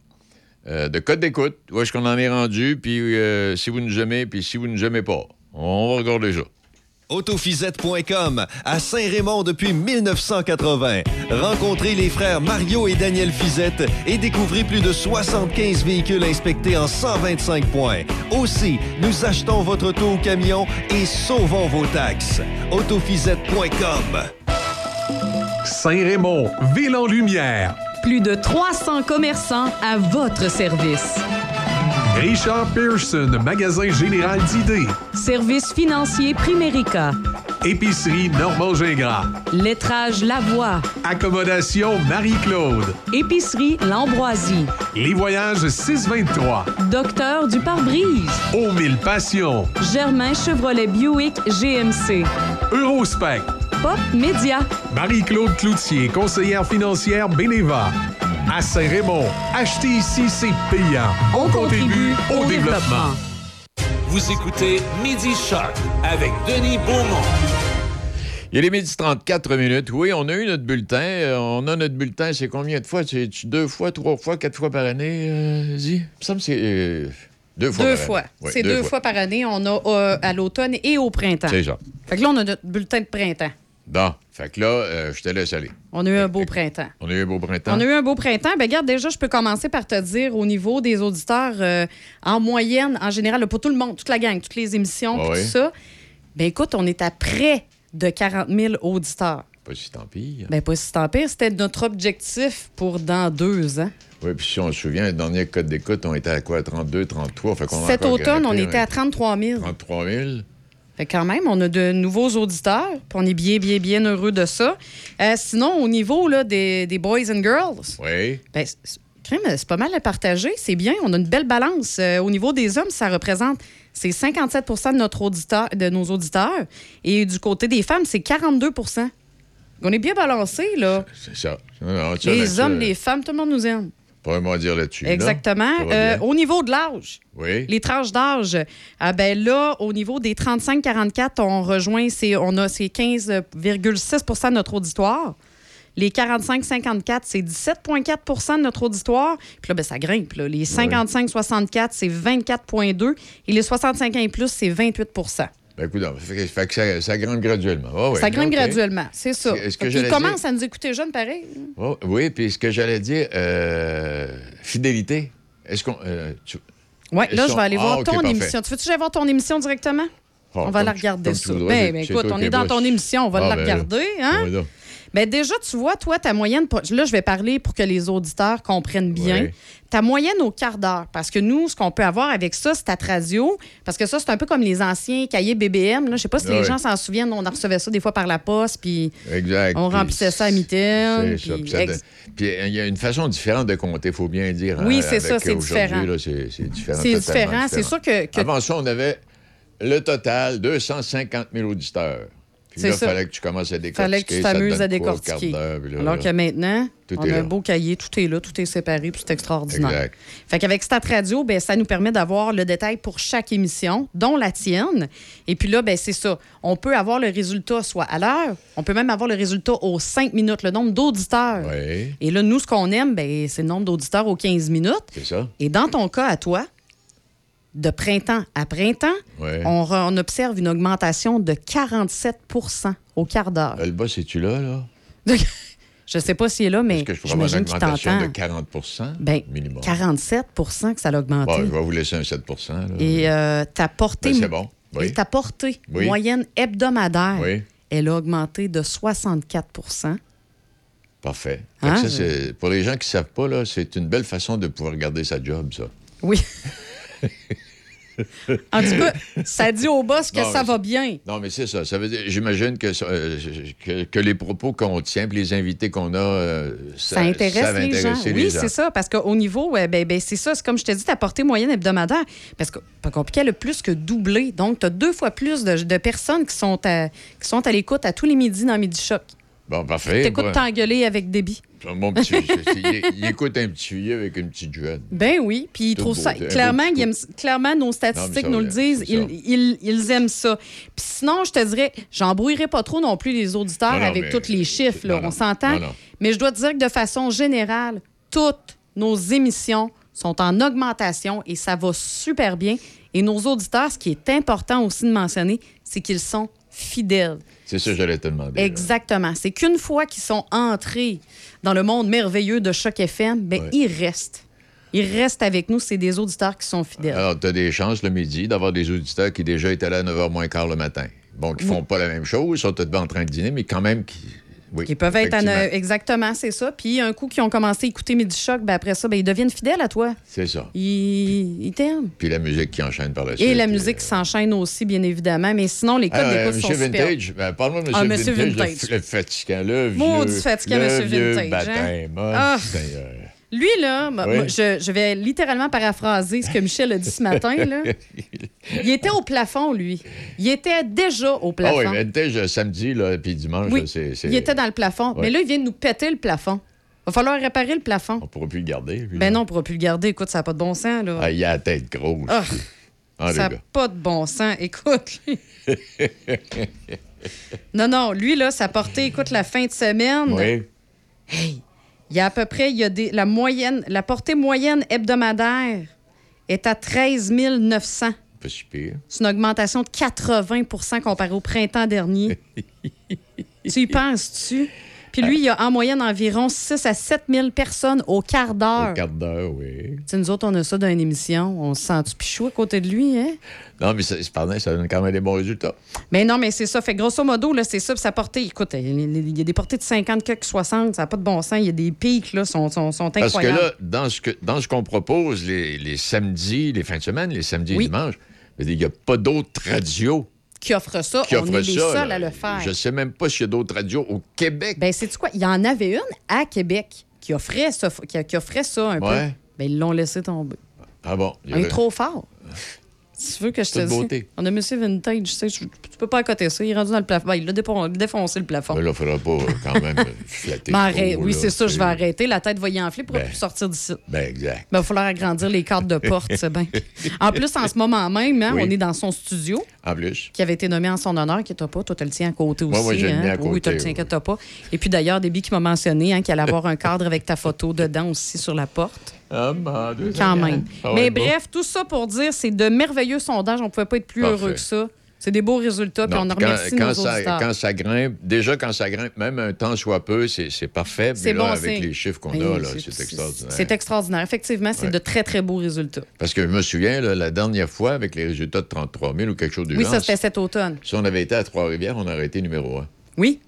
euh, de code d'écoute. Où est-ce qu'on en est rendu? Puis si vous nous aimez, puis si vous nous aimez pas. On va regarder ça.
Autofisette.com à Saint-Raymond depuis 1980. Rencontrez les frères Mario et Daniel Fisette et découvrez plus de 75 véhicules inspectés en 125 points. Aussi, nous achetons votre auto ou camion et sauvons vos taxes. Autofisette.com.
Saint-Raymond, ville en lumière.
Plus de 300 commerçants à votre service.
Richard Pearson, magasin général d'idées.
Service financier Primérica.
Épicerie Normand Gingras.
Lettrage Lavoie.
Accommodation Marie-Claude.
Épicerie L'Ambroisie.
Les voyages 623.
Docteur du pare-brise.
Aux mille passions.
Germain Chevrolet Buick GMC.
Eurospec.
Pop Média.
Marie-Claude Cloutier, conseillère financière Beneva. À Saint-Raymond, acheter ici, c'est payant.
On contribue au développement.
Vous écoutez Midi Choc avec Denis Beaumont.
Il est midi 34 minutes. Oui, on a eu notre bulletin. Euh, on a notre bulletin, c'est combien de fois? C'est deux fois, trois fois, quatre fois par année, euh, Izzy? Il me semble que c'est euh, deux fois
Deux
par
fois.
Oui,
C'est deux, fois. par année. On a euh, à l'automne et au printemps.
C'est ça.
Fait que là, on a notre bulletin de printemps.
Bon, fait que là, euh, je te laisse aller.
On a eu un beau printemps.
On a eu un beau printemps.
On a eu un beau printemps. Ben, regarde, déjà, je peux commencer par te dire au niveau des auditeurs, euh, en moyenne, en général, là, pour tout le monde, toute la gang, toutes les émissions,
Ah ouais.
tout ça. Ben, écoute, on est à près de 40 000 auditeurs.
Pas si tant pis.
Ben, pas si tant pire. C'était notre objectif pour dans deux ans.
Oui, puis si on se souvient, le dernier code d'écoute, on était à quoi? 32, 33? Fait qu'on
Cet automne, on était
hein.
à 33 000.
33 000.
Fait quand même, on a de nouveaux auditeurs, puis on est bien, bien, bien heureux de ça. Euh, sinon, au niveau là, des, des boys and girls,
Oui.
ben, c'est- pas mal à partager. C'est bien. On a une belle balance. Euh, au niveau des hommes, ça représente c'est 57 de, notre auditeur, de nos auditeurs. Et du côté des femmes, c'est 42% On est bien balancé, là.
C'est ça. Non, non, ça,
Les hommes, les femmes, tout le monde nous aime.
Pas un mot à dire là-dessus. là.
Exactement. Euh, au niveau de l'âge,
Oui.
les tranches d'âge, ah ben là, au niveau des 35-44, on rejoint, c'est, on a c'est 15,6% de notre auditoire. Les 45-54, c'est 17,4% de notre auditoire. Puis là, ben, ça grimpe. là. Les 55-64, c'est 24,2 Et les 65 ans et plus, c'est 28
Ben, écoute, fait, que- fait que ça, ça grimpe graduellement. Ah ouais,
Ça grimpe graduellement, c'est ça.
Que dire-
commencent à nous écouter jeunes, pareil.
Oh, oui, puis ce que j'allais dire, euh, fidélité. Est-ce qu'on. euh, tu-
Oui, là, je vais aller
Ah,
voir
OK,
ton émission. Tu veux-tu que j'aille voir ton émission directement?
Ah,
on va la regarder
tu
ça. Ben, ben, écoute, on est dans ton émission, on va
Ah,
la
ben,
regarder. Hein? Ben déjà, tu vois, toi, ta moyenne, là, je vais parler pour que les auditeurs comprennent bien. Ta moyenne au quart d'heure. Parce que nous, ce qu'on peut avoir avec ça, c'est ta radio. Parce que ça, c'est un peu comme les anciens cahiers BBM. Là. Je sais pas si les gens s'en souviennent. On en recevait ça des fois par la poste, puis
Exact.
on
Puis
remplissait ça à
ça.
puis ex-
Puis il y a une façon différente de compter, il faut bien dire.
Oui,
hein,
c'est ça, c'est différent.
C'est différent.
C'est sûr que- que-
Avant ça, on avait le total 250 000 auditeurs. Puis
C'est
là, il fallait que tu commences à décortiquer.
fallait que tu t'amuses à décortiquer.
là,
Alors que maintenant, on a
là.
un beau cahier, tout est là, tout est séparé, puis c'est extraordinaire.
Exact.
Fait qu'avec Stat Radio, ben, ça nous permet d'avoir le détail pour chaque émission, dont la tienne. Et puis là, ben, c'est ça. On peut avoir le résultat soit à l'heure, on peut même avoir le résultat aux 5 minutes, le nombre d'auditeurs.
Oui,
Et là, nous, ce qu'on aime, ben, c'est le nombre d'auditeurs aux 15 minutes.
c'est ça.
Et dans ton cas, à toi, de printemps à printemps,
Ouais.
on, re- on observe une augmentation de 47% au quart d'heure.
Euh, Le bas, c'est-tu là, là?
Je sais pas s'il est là, mais
Est-ce que je pourrais avoir une augmentation de 40
Ben,
minimum?
47 que ça l'a augmenté.
Bon, je vais vous laisser un 7 là.
Et euh, ta portée,
Ben, c'est bon. Oui.
et ta portée
Oui.
moyenne hebdomadaire,
Oui.
elle a augmenté de 64%
Parfait.
Hein?
ça, pour les gens qui ne savent pas, c'est une belle façon de pouvoir garder sa job, ça.
Oui. en tout cas, ça dit au boss que
Non,
ça va bien.
Non, mais c'est ça. Ça veut dire, j'imagine que, euh, que, que les propos qu'on tient, puis les invités qu'on a, euh,
Ça, intéresse
ça va
les gens.
intéresser
Oui,
les
c'est ça. Parce qu'au niveau, euh, ben, ben, c'est ça. C'est comme je te dis, ta portée moyenne hebdomadaire. Parce que, pas compliqué, elle a plus que doublé. Donc, tu as deux fois plus de, de personnes qui sont à, qui sont à l'écoute à tous les midis dans Midi Choc.
Bon, parfait.
T'écoutes t'engueuler avec débit.
Petit, il, il écoute un petit vieux avec une petite jeune.
Ben oui, puis trouvent
beau,
ça. Clairement, nos statistiques nous le disent. Ils, ils- ils aiment ça. Puis sinon, je te dirais, j'embrouillerai pas trop non plus les auditeurs
Non, non,
avec
mais-
tous les chiffres, là, on s'entend. Mais je dois te dire que de façon générale, toutes nos émissions sont en augmentation et ça va super bien. Et nos auditeurs, ce qui est important aussi de mentionner, c'est qu'ils sont fidèles.
C'est ça que j'allais te demander.
Exactement. C'est qu'une fois qu'ils sont entrés dans le monde merveilleux de Choc FM, ben,
Ouais.
ils restent. Ils restent avec nous. C'est des auditeurs qui sont fidèles.
Alors, tu as des chances le midi d'avoir des auditeurs qui déjà étaient là à 9h moins quart le matin. Bon, qui font pas la même chose, sont peut-être en train de dîner, mais quand même qui. Oui,
Ils peuvent être ne- exactement, c'est ça. Puis un coup qu'ils ont commencé à écouter Midi Choc, ben après ça, ben, ils deviennent fidèles à toi.
C'est ça.
Ils, ils t'aiment.
Puis la musique qui enchaîne par la suite.
Et la
euh,
musique s'enchaîne aussi, bien évidemment. Mais sinon, les codes
Ah, euh,
d'écoute sont
Monsieur
super.
Vintage, ben, parle-moi de Monsieur,
Ah, Monsieur
Vintage, le
Vintage.
f- Le, fatigant, le vieux.
Maudit fatigant,
le
Monsieur
vieux
Vintage, hein?
baptême, oh,
Ah. Lui, là,
Oui.
je, je vais littéralement paraphraser ce que Michel a dit ce matin. Là. Il était au plafond, lui. Il était déjà au
Ah
plafond.
oui, Vintage, euh, samedi, là, puis dimanche,
Oui,
c'est.
Il était dans le plafond. Mais là, il vient de nous péter le plafond. Va falloir réparer le plafond.
On pourra plus le garder. lui,
Ben non, on pourra plus le garder. Écoute, ça n'a pas de bon sens, là.
Ah, il a la tête grosse.
Ah,
Ah,
ça n'a pas de bon sens. Écoute, lui. non, non, lui, là, sa portée, écoute, la fin de semaine.
Oui.
Il y a à peu près, il y a des, la moyenne, la portée moyenne hebdomadaire est à 13 900.
Pas si pire.
C'est une augmentation de 80% comparé au printemps dernier. Tu y penses-tu? Puis lui, il y a en moyenne environ 6 à 7 000 personnes au quart d'heure.
Au quart d'heure, oui.
Tu sais, nous autres, on a ça dans une émission. On se sent-tu pichou à côté de lui, hein?
Non, mais ça- cependant, ça donne quand même des bons résultats.
Mais non, mais c'est ça. Fait que grosso modo, là, c'est ça. Puis sa portée, écoute, il y a des portées de 50, quelques 60. Ça n'a pas de bon sens. Il y a des pics, là, sont, sont, sont
Parce que
incroyables.
là, dans ce que dans ce qu'on propose les, les samedis, les fins de semaine, les samedis
Oui.
et dimanches, il n'y a pas d'autres radios
qui offre ça,
qui
on est les seuls
là.
à le faire.
Je ne sais même pas s'il y a d'autres radios au Québec.
Ben, sais-tu quoi? Il y en avait une à Québec qui offrait ça, qui, qui offrait ça un peu. Ben, ils l'ont laissé tomber.
Ah bon? il
est
avait-
trop fort. Tu veux que je te dise. On a Monsieur Vintage, tu sais, tu peux pas accoter ça. Il est rendu dans le plafond. Ben, il a défoncé le plafond.
Mais là, il ne faudra pas euh, quand même euh, flatter.
Ben,
trop.
Oui, c'est ça, je vais arrêter. La tête va y enfler pour
Ben.
plus sortir d'ici.
Ben, exact.
Ben, il va falloir agrandir les cadres de porte, c'est bien. En plus, en ce moment même, hein,
Oui.
on est dans son studio
En plus.
qui avait été nommé en son honneur, qui n'était pas. Toi, tu le tiens à côté aussi.
Moi, moi, je le
hein?
mets à
Oui, tu le
côté,
tiens,
oui.
pas. Et puis d'ailleurs, Déby qui m'a mentionné hein, qu'il allait avoir un cadre avec ta photo dedans aussi sur la porte.
Dieu,
Quand même.
Ah
Mais bref, tout ça pour dire, c'est de merveilleux sondages. On ne pouvait pas être plus
Parfait.
heureux que ça. C'est des beaux résultats, puis on en
puis quand,
remercie
quand
nos
ça,
auditeurs.
quand ça grimpe, déjà quand ça grimpe, même un temps soit peu, c'est parfait.
C'est
Mais là,
bon
avec les chiffres qu'on
Oui,
a,
c'est-
extraordinaire.
C'est extraordinaire. Effectivement, c'est
Ouais.
de très, très beaux résultats.
Parce que je me souviens, là, la dernière fois, avec les résultats de 33 000 ou quelque chose du
Oui,
genre,
ça, c'était cet automne.
si on avait été à Trois-Rivières, on aurait été numéro un.
Oui.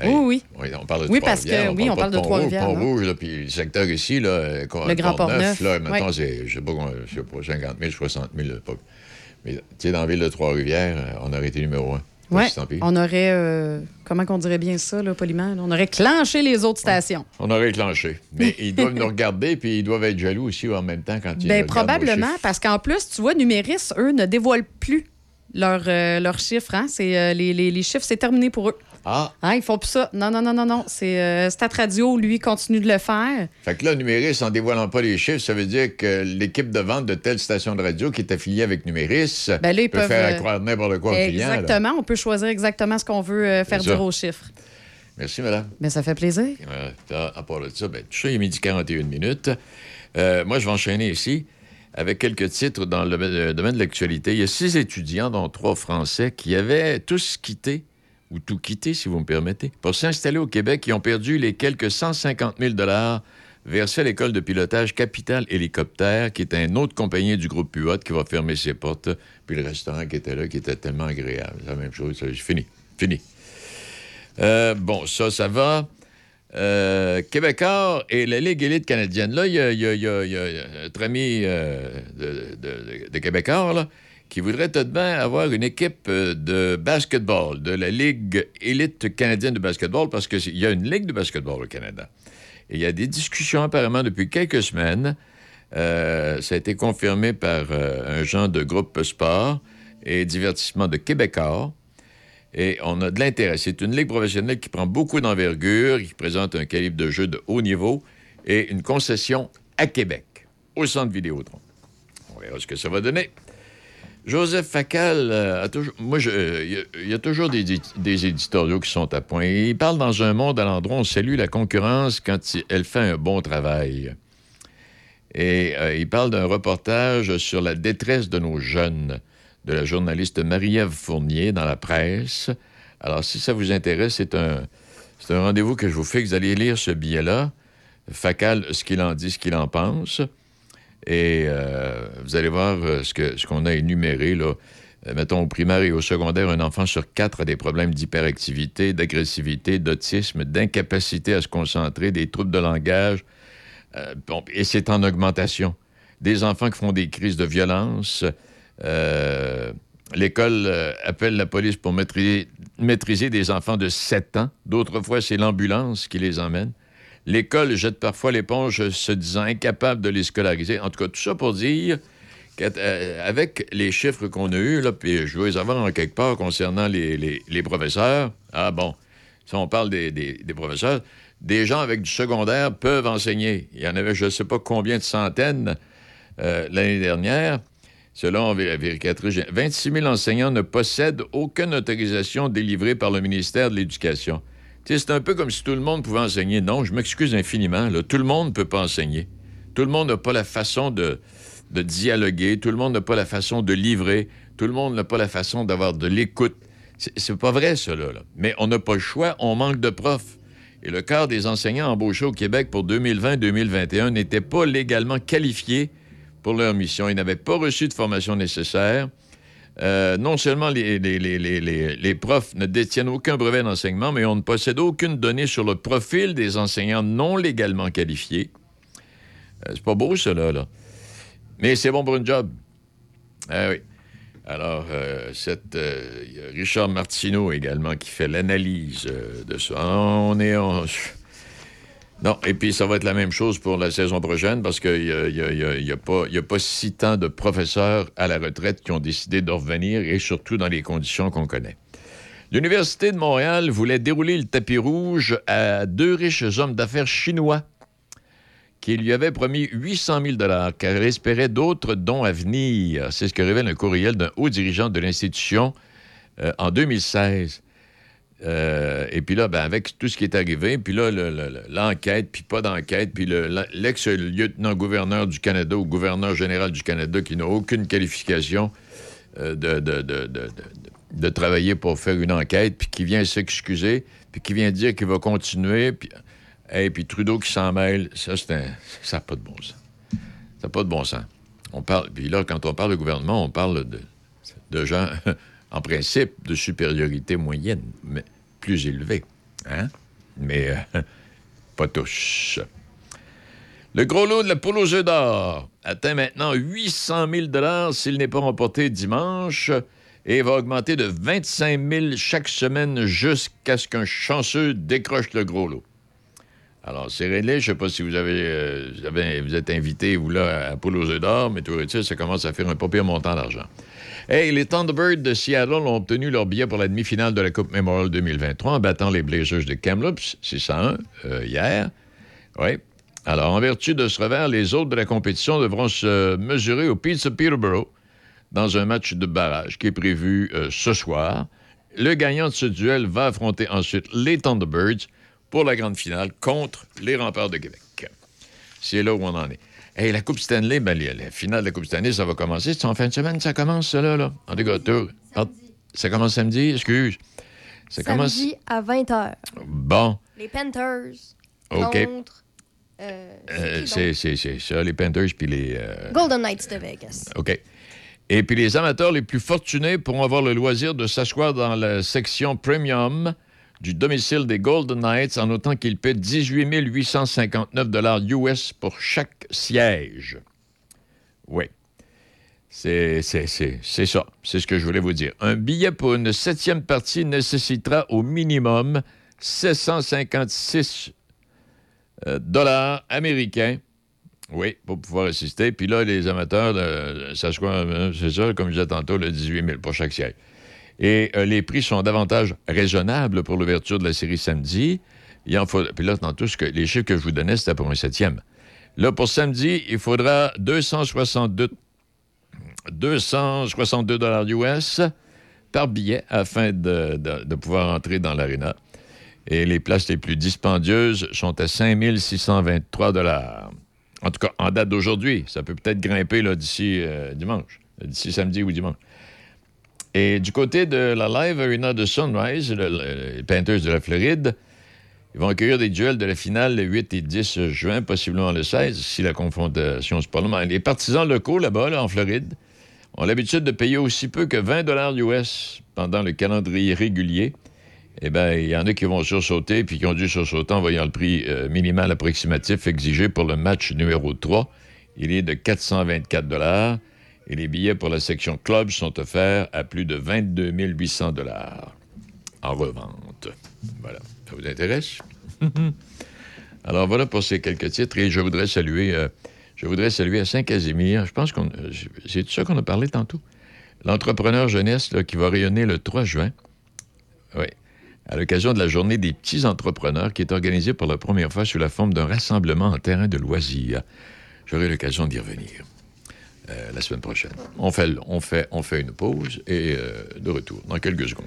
Hey,
Oui, oui.
on parle de
Oui, parce que-
Trois-Rivières,
oui, on parle de Trois-Rivières?
Pont-Rouge, puis le secteur ici, là,
Le Grand Port-Neuf,
là, mettons,
ouais.
c'est, je sais pas, combien- je sais pas, 50 000, 60 000, là, pas- Mais, tu sais, dans la ville de Trois-Rivières, euh, on aurait été numéro un.
Oui. On aurait, euh, comment qu'on dirait bien ça, là, poliment? On aurait clenché les autres stations.
On aurait clenché. Mais ils doivent nous regarder, puis ils doivent être jaloux aussi en même temps quand ils nos
probablement, parce qu'en plus, tu vois, Numéris, eux, ne dévoilent plus leurs euh, chiffres. Hein? C'est, euh, les, les- les chiffres, c'est terminé pour eux.
Ah,
Hein, ils font plus ça. Non, non, non, non, non. C'est euh, Stat Radio, lui, continue de le faire.
fait que là, Numéris, en dévoilant pas les chiffres, ça veut dire que l'équipe de vente de telle station de radio qui est affiliée avec Numéris
Ben là, ils
peut
peuvent,
faire
euh,
n'importe quoi au client. là.
Exactement. On peut choisir exactement ce qu'on veut euh, faire dire aux chiffres.
Merci, madame.
Ben, ça fait plaisir.
Euh, à- part de ça, ben, tout ça, il est midi 41 minutes. Moi, je vais enchaîner ici avec quelques titres dans le domaine de l'actualité. Il y a six étudiants, dont trois Français, qui avaient tous quitté, ou tout quitté, si vous me permettez, pour s'installer au Québec, qui ont perdu les quelques 150 000 versés à l'école de pilotage Capital Hélicoptère, qui est une autre compagnie du groupe Puot qui va fermer ses portes, puis le restaurant qui était là, qui était tellement agréable. C'est la même chose. J'ai fini. Fini. Euh, bon, ça, ça va. Euh, Québécois et la Ligue élite canadienne. Là, il y y y y a notre ami euh, de, de- de Québécois là, qui voudrait tout de même avoir une équipe euh, de basketball, de la Ligue élite canadienne de basketball, parce qu'il y a une Ligue de basketball au Canada. Il y a des discussions apparemment depuis quelques semaines. Euh, ça a été confirmé par euh, un genre de groupe sport et divertissement de Québécois. Et on a de l'intérêt. C'est une ligue professionnelle qui prend beaucoup d'envergure, qui présente un calibre de jeu de haut niveau et une concession à Québec, au centre Vidéotron. On verra ce que ça va donner. Joseph Facal euh, a toujours. Moi, euh, il y a- toujours des, édi- des éditoriaux qui sont à point. Il parle dans un monde à l'endroit où on salue la concurrence quand elle fait un bon travail. Et euh, il parle d'un reportage sur la détresse de nos jeunes, de la journaliste Marie-Ève Fournier dans la presse. Alors, si ça vous intéresse, c'est un, un rendez-vous que je vous fais. que Vous allez lire ce billet-là. Facal, ce qu'il en dit, ce qu'il en pense. Et euh, vous allez voir euh, ce qu'on a énuméré. Euh, mettons, au primaire et au secondaire, un enfant sur quatre a des problèmes d'hyperactivité, d'agressivité, d'autisme, d'incapacité à se concentrer, des troubles de langage. Et c'est en augmentation. Des enfants qui font des crises de violence. L'école appelle la police pour maîtriser, maîtriser des enfants de 7 ans. D'autres fois, c'est l'ambulance qui les emmène. L'école jette parfois l'éponge se disant incapable de les scolariser. En tout cas, tout ça pour dire qu'avec les chiffres qu'on a eus, puis je veux les avoir en quelque part concernant les, professeurs, ah bon, si on parle des professeurs, des gens avec du secondaire peuvent enseigner. Il y en avait je ne sais pas combien de centaines euh, l'année dernière. Selon la vérificatrice, 26 000 enseignants ne possèdent aucune autorisation délivrée par le ministère de l'Éducation. C'est un peu comme si tout le monde pouvait enseigner. Non, je m'excuse infiniment. Tout le monde ne peut pas enseigner. Tout le monde n'a pas la façon de, dialoguer. Tout le monde n'a pas la façon de livrer. Tout le monde n'a pas la façon d'avoir de l'écoute. C'est pas vrai, cela. Mais on n'a pas le choix, on manque de profs. Et le quart des enseignants embauchés au Québec pour 2020-2021 n'étaient pas légalement qualifiés pour leur mission. Ils n'avaient pas reçu de formation nécessaire. Euh, non seulement les, profs ne détiennent aucun brevet d'enseignement, mais on ne possède aucune donnée sur le profil des enseignants non légalement qualifiés. Euh, c'est pas beau, cela, là. Mais c'est bon pour une job. Ah oui. Alors, euh, cette, euh, y a Richard Martineau également qui fait l'analyse de ça. On est. Non, et puis ça va être la même chose pour la saison prochaine parce qu'il n'y a, y a pas si tant de professeurs à la retraite qui ont décidé de revenir et surtout dans les conditions qu'on connaît. L'Université de Montréal voulait dérouler le tapis rouge à deux riches hommes d'affaires chinois qui lui avaient promis 800 000 car elle espérait d'autres dons à venir. C'est ce que révèle un courriel d'un haut dirigeant de l'institution euh, en 2016. Euh, et puis là, ben, avec tout ce qui est arrivé, puis là, le- le- le- l'enquête, puis pas d'enquête, puis l'ex-lieutenant-gouverneur du Canada ou gouverneur général du Canada qui n'a aucune qualification euh, de, de- de- de- travailler pour faire une enquête, puis qui vient s'excuser, puis qui vient dire qu'il va continuer, puis, et puis Trudeau qui s'en mêle, ça, un- ça n'a pas de bon sens. Ça n'a pas de bon sens. On parle, puis là, quand on parle de gouvernement, on parle de gens, en principe, de supériorité moyenne, mais plus élevée. Hein? Mais euh, pas tous. Le gros lot de la poule aux œufs d'or atteint maintenant 800 000 s'il n'est pas remporté dimanche et va augmenter de 25 000 chaque semaine jusqu'à ce qu'un chanceux décroche le gros lot. Alors, c'est réglé. Je ne sais pas si vous avez, euh, vous avez- vous êtes invité, vous, là, à Poule aux œufs d'or, mais tout ça, ça commence à faire un pas pire montant d'argent. Hey, les Thunderbirds de Seattle ont obtenu leur billet pour la demi-finale de la Coupe Memorial 2023 en battant les Blazers de Kamloops, 601, euh, hier. Oui. Alors, en vertu de ce revers, les autres de la compétition devront se mesurer au Pizza Peterborough dans un match de barrage qui est prévu euh, ce soir. Le gagnant de ce duel va affronter ensuite les Thunderbirds pour la grande finale contre les Remparts de Québec. C'est là où on en est. Hey, la Coupe Stanley, ben, la, finale de la Coupe Stanley, ça va commencer. C'est en fin de semaine, ça commence, ça, là, là. En tout cas, ah, ça commence samedi, excuse. Ça commence.
Samedi à 20h.
Bon.
Les Panthers
OK.
contre euh,
Euh,
c'est
c'est ça, les Panthers puis les. euh?
Golden Knights de Vegas.
OK. Et puis les amateurs les plus fortunés pourront avoir le loisir de s'asseoir dans la section premium du domicile des Golden Knights en autant qu'ils paient 18 859 US pour chaque siège. Oui. C'est ça. C'est ce que je voulais vous dire. Un billet pour une septième partie nécessitera au minimum 756 euh, dollars américains. Oui, pour pouvoir assister. Puis là, les amateurs, euh, ça se euh, c'est ça, comme je disais tantôt, le 18 000 pour chaque siège. Et euh, les prix sont davantage raisonnables pour l'ouverture de la série samedi. Il en faut, puis là, tantôt, ce que, les chiffres que je vous donnais, c'était pour un septième. Là, pour samedi, il faudra 262, 262 US par billet afin de, pouvoir entrer dans l'aréna. Et les places les plus dispendieuses sont à 5 623 En tout cas, en date d'aujourd'hui. Ça peut peut-être grimper d'ici euh, dimanche, d'ici samedi ou dimanche. Et du côté de la Live Arena de Sunrise, le- le- les Panthers de la Floride, ils vont accueillir des duels de la finale le 8 et 10 juin, possiblement le 16, si la confrontation se prolonge. Les partisans locaux là-bas, là, en Floride, ont l'habitude de payer aussi peu que 20 US pendant le calendrier régulier. Eh bien, il y en a qui vont sursauter, puis qui ont dû sursauter en voyant le prix euh, minimal approximatif exigé pour le match numéro 3. Il est de 424 et les billets pour la section club sont offerts à plus de 22 800 en revente. Voilà. Ça vous intéresse? Alors voilà pour ces quelques titres et je voudrais saluer, euh, je voudrais saluer à Saint-Casimir. Je pense qu'on, euh, c'est de ça qu'on a parlé tantôt. L'entrepreneur jeunesse là, qui va rayonner le 3 juin. Oui. À l'occasion de la journée des petits entrepreneurs qui est organisée pour la première fois sous la forme d'un rassemblement en terrain de loisirs. J'aurai l'occasion d'y revenir euh, la semaine prochaine. On fait, on fait, on fait une pause et euh, de retour dans quelques secondes.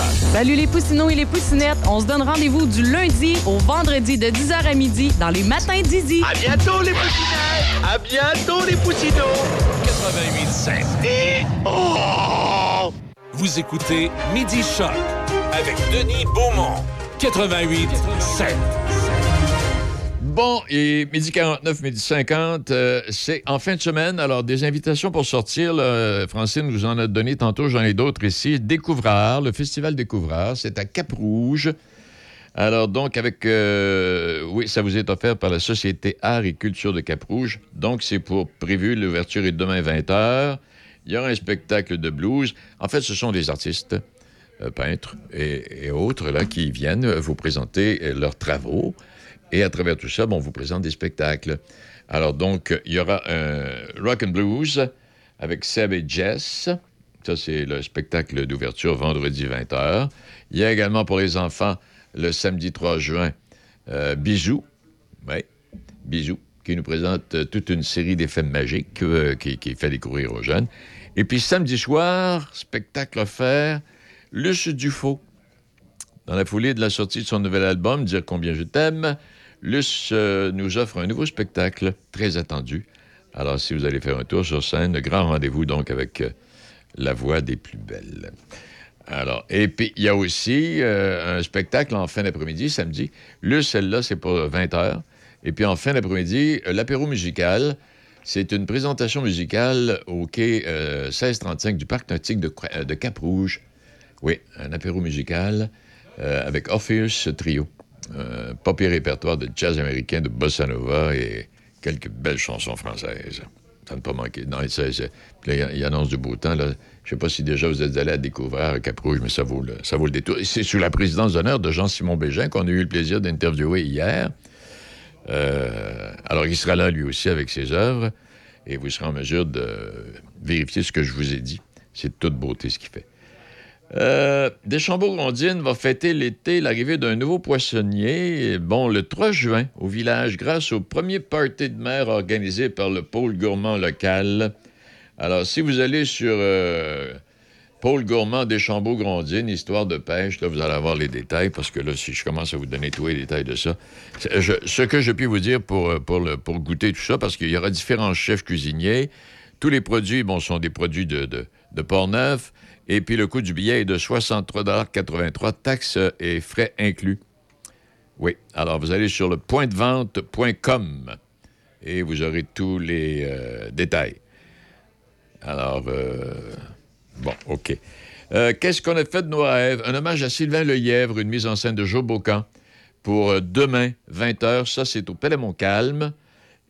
Salut les poussinots et les poussinettes. On se donne rendez-vous du lundi au vendredi de 10h à midi dans les matins d'Izzy.
À bientôt les poussinettes! À bientôt les poussinots!
88.7. Et... Oh! Vous écoutez Midi Choc avec Denis Beaumont. 88.7.
Bon, et midi 49, midi 50, euh, c'est en fin de semaine. Alors, des invitations pour sortir. Francine nous en a donné tantôt, j'en ai d'autres ici. Découvrard, le festival Découvrard, c'est à Cap-Rouge. Alors, donc, avec. euh, oui, ça vous est offert par la Société Art et Culture de Cap-Rouge. Donc, c'est pour prévu. L'ouverture est demain 20h. Il y aura un spectacle de blues. En fait, ce sont des artistes, peintres et, autres, là, qui viennent vous présenter euh, leurs travaux. Et à travers tout ça, bon, on vous présente des spectacles. Alors, donc, il y aura un Rock and Blues avec Seb et Jess. Ça, c'est le spectacle d'ouverture vendredi 20h. Il y a également pour les enfants le samedi 3 juin euh, Bisous. Oui, Bisous, qui nous présente euh, toute une série d'effets magiques euh, qui, qui fait découvrir aux jeunes. Et puis samedi soir, spectacle offert, Luce Dufaux. Dans la foulée de la sortie de son nouvel album, Dire combien je t'aime, Luce euh, nous offre un nouveau spectacle très attendu. Alors, si vous allez faire un tour sur scène, grand rendez-vous donc avec euh, la voix des plus belles. Alors, et puis, il y a aussi euh, un spectacle en fin d'après-midi, samedi. Luce, celle-là, c'est pour 20 h. Et puis, en fin d'après-midi, l'apéro musical. C'est une présentation musicale au quai euh, 1635 du Parc nautique de Cap-Rouge. Oui, un apéro musical euh, avec Orpheus Trio. Un pas pire répertoire de jazz américain, de bossa nova et quelques belles chansons françaises. Ça ne pas manquer. Non, il annonce du beau temps. Là. Je ne sais pas si déjà vous êtes allé à découvrir à Cap-Rouge, mais ça vaut le, ça vaut le détour. C'est sous la présidence d'honneur de Jean-Simon Bégin qu'on a eu le plaisir d'interviewer hier. Euh, alors, il sera là, lui aussi, avec ses œuvres, et vous serez en mesure de vérifier ce que je vous ai dit. C'est toute beauté ce qu'il fait. Euh, Deschambault-Grondines va fêter l'été l'arrivée d'un nouveau poissonnier, bon, le 3 juin, au village, grâce au premier party de mer organisé par le pôle gourmand local. Alors, si vous allez sur euh, Pôle gourmand Deschambault-Grondines, histoire de pêche, là, vous allez avoir les détails, parce que là, si je commence à vous donner tous les détails de ça, ce que je puis vous dire pour, euh, pour, goûter tout ça, parce qu'il y aura différents chefs cuisiniers, tous les produits, bon, sont des produits de, de Port-Neuf, et puis le coût du billet est de 63,83 taxes et frais inclus. Oui, alors vous allez sur le pointdevente.com et vous aurez tous les euh, détails. Alors, euh, bon, OK. Euh, Qu'est-ce qu'on a fait de nos rêves? Un hommage à Sylvain Lelièvre, une mise en scène de Joe Bocan pour demain, 20h. Ça, c'est au Palais Montcalm.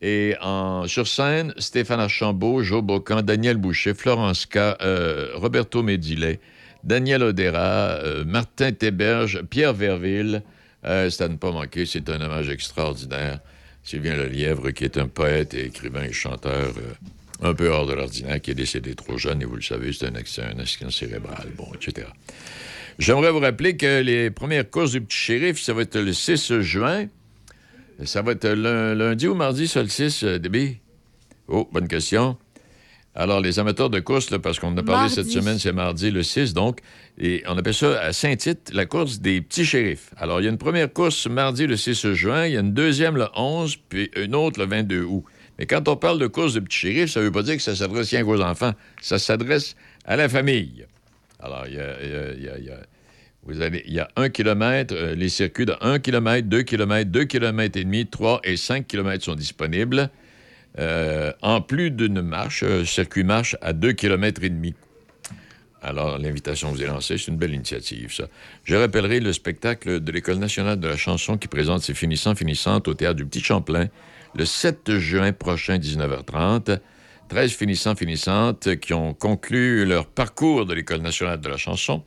Et en, sur scène, Stéphane Archambault, Joe Bocan, Daniel Boucher, Florence K., euh, Roberto Medilet, Daniel Odera, euh, Martin Théberge, Pierre Verville. Euh, à ne pas manquer, c'est un hommage extraordinaire. Sylvain Lelièvre, qui est un poète et écrivain et chanteur un peu hors de l'ordinaire, qui est décédé trop jeune, et vous le savez, c'est un accident, un accident cérébral, bon, etc. J'aimerais vous rappeler que les premières courses du petit shérif, ça va être le 6 juin. Ça va être lun- lundi ou mardi, ça, le 6, euh, Déby? Oh, bonne question. Alors, les amateurs de course, là, parce qu'on en a parlé
Mardi.
cette semaine, c'est mardi, le 6, donc. Et on appelle ça à Saint-Tite, la course des petits shérifs. Alors, il y a une première course mardi, le 6 juin. Il y a une deuxième, le 11, puis une autre, le 22 août. Mais quand on parle de course de petits shérifs, ça ne veut pas dire que ça s'adresse rien qu'aux enfants. Ça s'adresse à la famille. Alors, il y y a- il y a- il y a- vous avez, il y a un kilomètre, euh, les circuits de 1 km, 2 km, 2 km et demi, 3 et 5 km sont disponibles. Euh, en plus d'une marche, un circuit marche à 2 km et demi. Alors, l'invitation vous est lancée, c'est une belle initiative, ça. Je rappellerai le spectacle de l'École nationale de la chanson qui présente ses finissants finissantes au Théâtre du Petit Champlain le 7 juin prochain, 19h30. 13 finissants finissantes qui ont conclu leur parcours de l'École nationale de la chanson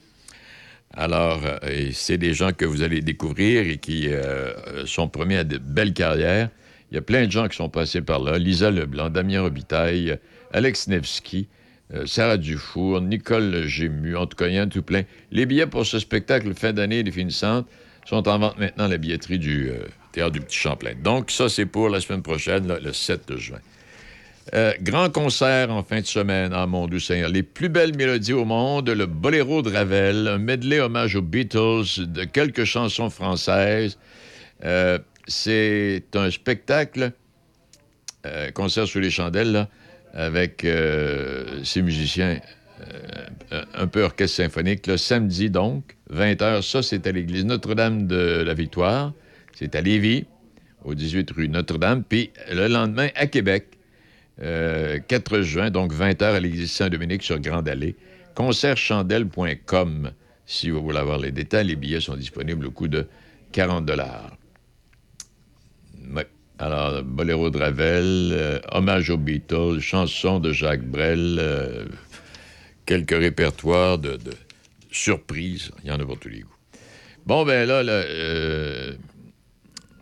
Alors, euh, c'est des gens que vous allez découvrir et qui euh, sont promis à de belles carrières. Il y a plein de gens qui sont passés par là. Lisa Leblanc, Damien Robitaille, Alex Nevsky, euh, Sarah Dufour, Nicole Gému, en tout cas, il tout plein. Les billets pour ce spectacle fin d'année définissante sont en vente maintenant à la billetterie du euh, Théâtre du Petit Champlain. Donc, ça, c'est pour la semaine prochaine, le 7 juin. Euh, grand concert en fin de semaine, ah mon Dieu Seigneur. Les plus belles mélodies au monde, le Boléro de Ravel, un medley hommage aux Beatles, de quelques chansons françaises. Euh, c'est un spectacle, euh, concert sous les chandelles, avec ces musiciens, un peu orchestre symphonique, le samedi donc, 20h. Ça, c'est à l'église Notre-Dame de la Victoire. C'est à Lévis, au 18 rue Notre-Dame. Puis le lendemain, à Québec, euh, 4 juin, donc 20h à l'église Saint-Dominique sur Grande Allée. Concertchandelle.com si vous voulez avoir les détails. Les billets sont disponibles au coût de 40 Ouais. Alors, Boléro de Ravel, euh, Hommage aux Beatles, chanson de Jacques Brel, euh, quelques répertoires de, surprises. Il y en a pour tous les goûts. Bon, ben là, le euh,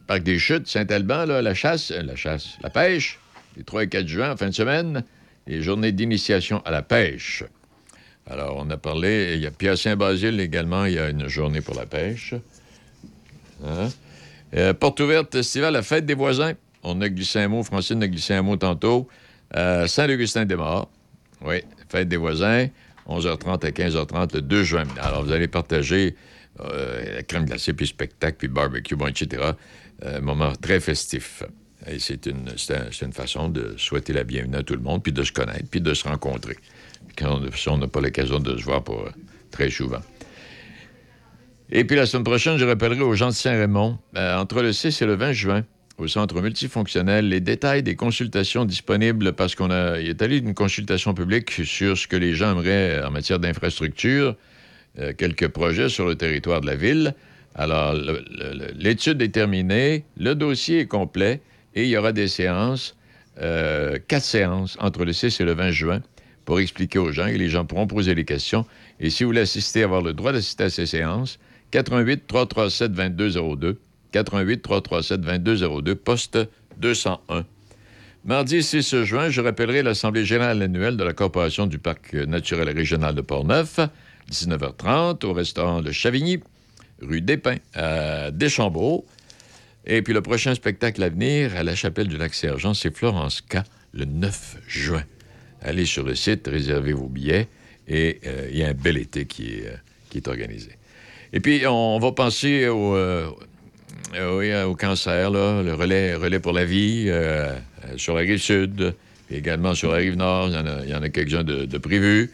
Parc des Chutes, Saint-Alban, la chasse, euh, la chasse, la pêche, les 3 et 4 juin, fin de semaine, les journées d'initiation à la pêche. Alors, on a parlé, il y a Pierre Saint-Basile également, il y a une journée pour la pêche. Hein? Euh, porte ouverte estivale, la fête des voisins. On a glissé un mot, Francine a glissé un mot tantôt. Euh, Saint-Augustin-des-Morts. Oui, fête des voisins, 11h30 à 15h30 le 2 juin. Alors, vous allez partager euh, la crème glacée, puis spectacle, puis barbecue, bon, etc. Un moment très festif. C'est une, une façon de souhaiter la bienvenue à tout le monde, puis de se connaître, puis de se rencontrer. Quand on, si on n'a pas l'occasion de se voir euh, très souvent. Et puis la semaine prochaine, je rappellerai aux gens de Saint-Raymond, euh, entre le 6 et le 20 juin, au centre multifonctionnel, les détails des consultations disponibles parce qu'on a est allé une consultation publique sur ce que les gens aimeraient en matière d'infrastructure, euh, quelques projets sur le territoire de la ville. Alors, l'étude est terminée, le dossier est complet et il y aura des séances, euh, quatre séances entre le 6 et le 20 juin pour expliquer aux gens et les gens pourront poser les questions. Et si vous voulez assister, avoir le droit d'assister à ces séances, 88 337 2202, 88 337 2202, poste 201. Mardi 6 juin, je rappellerai l'Assemblée générale annuelle de la Corporation du Parc naturel régional de Portneuf, 19h30, au restaurant Le Chavigny, rue des Pins, à Deschambault. Et puis le prochain spectacle à venir, à la chapelle du Lac-Sergent, c'est Florence K, le 9 juin. Allez sur le site, réservez vos billets et euh, il y a un bel été qui est, euh, qui est organisé. Et puis, on va penser au, euh, au cancer, là, le relais, relais pour la vie sur la rive sud, puis également sur la rive nord. Il y en a, quelques-uns de, prévus.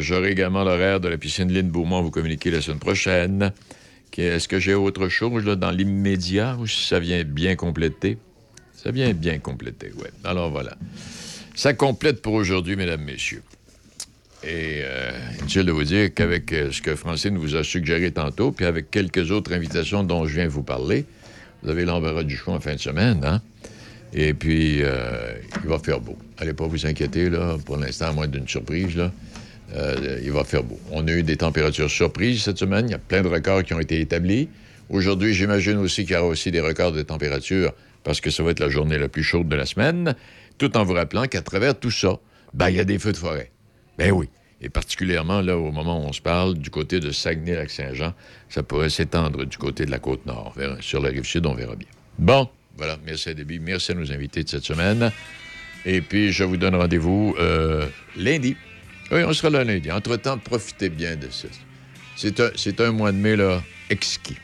J'aurai également l'horaire de la piscine Lynn Beaumont à vous communiquer la semaine prochaine. Est-ce que j'ai autre chose dans l'immédiat ou ça vient bien compléter? Ça vient bien compléter, oui. Alors voilà. Ça complète pour aujourd'hui, mesdames, messieurs. Et euh, inutile de vous dire qu'avec euh, ce que Francine vous a suggéré tantôt, puis avec quelques autres invitations dont je viens vous parler, vous avez l'embarras du choix en fin de semaine, hein? Et puis, euh, il va faire beau. Allez pas vous inquiéter, là, pour l'instant, à moins d'une surprise, là. Euh, il va faire beau. On a eu des températures surprises cette semaine. Il y a plein de records qui ont été établis. Aujourd'hui, j'imagine aussi qu'il y aura aussi des records de température parce que ça va être la journée la plus chaude de la semaine, tout en vous rappelant qu'à travers tout ça, ben, il y a des feux de forêt. Ben oui. Et particulièrement, là, au moment où on se parle, du côté de Saguenay-Lac-Saint-Jean, ça pourrait s'étendre du côté de la côte nord. Sur la rive sud, on verra bien. Bon, voilà. Merci à Déby. Merci à nos invités de cette semaine. Et puis, je vous donne rendez-vous euh, lundi. Oui, on sera là lundi. Entre-temps, profitez bien de ça. C'est un, un mois de mai, là, exquis.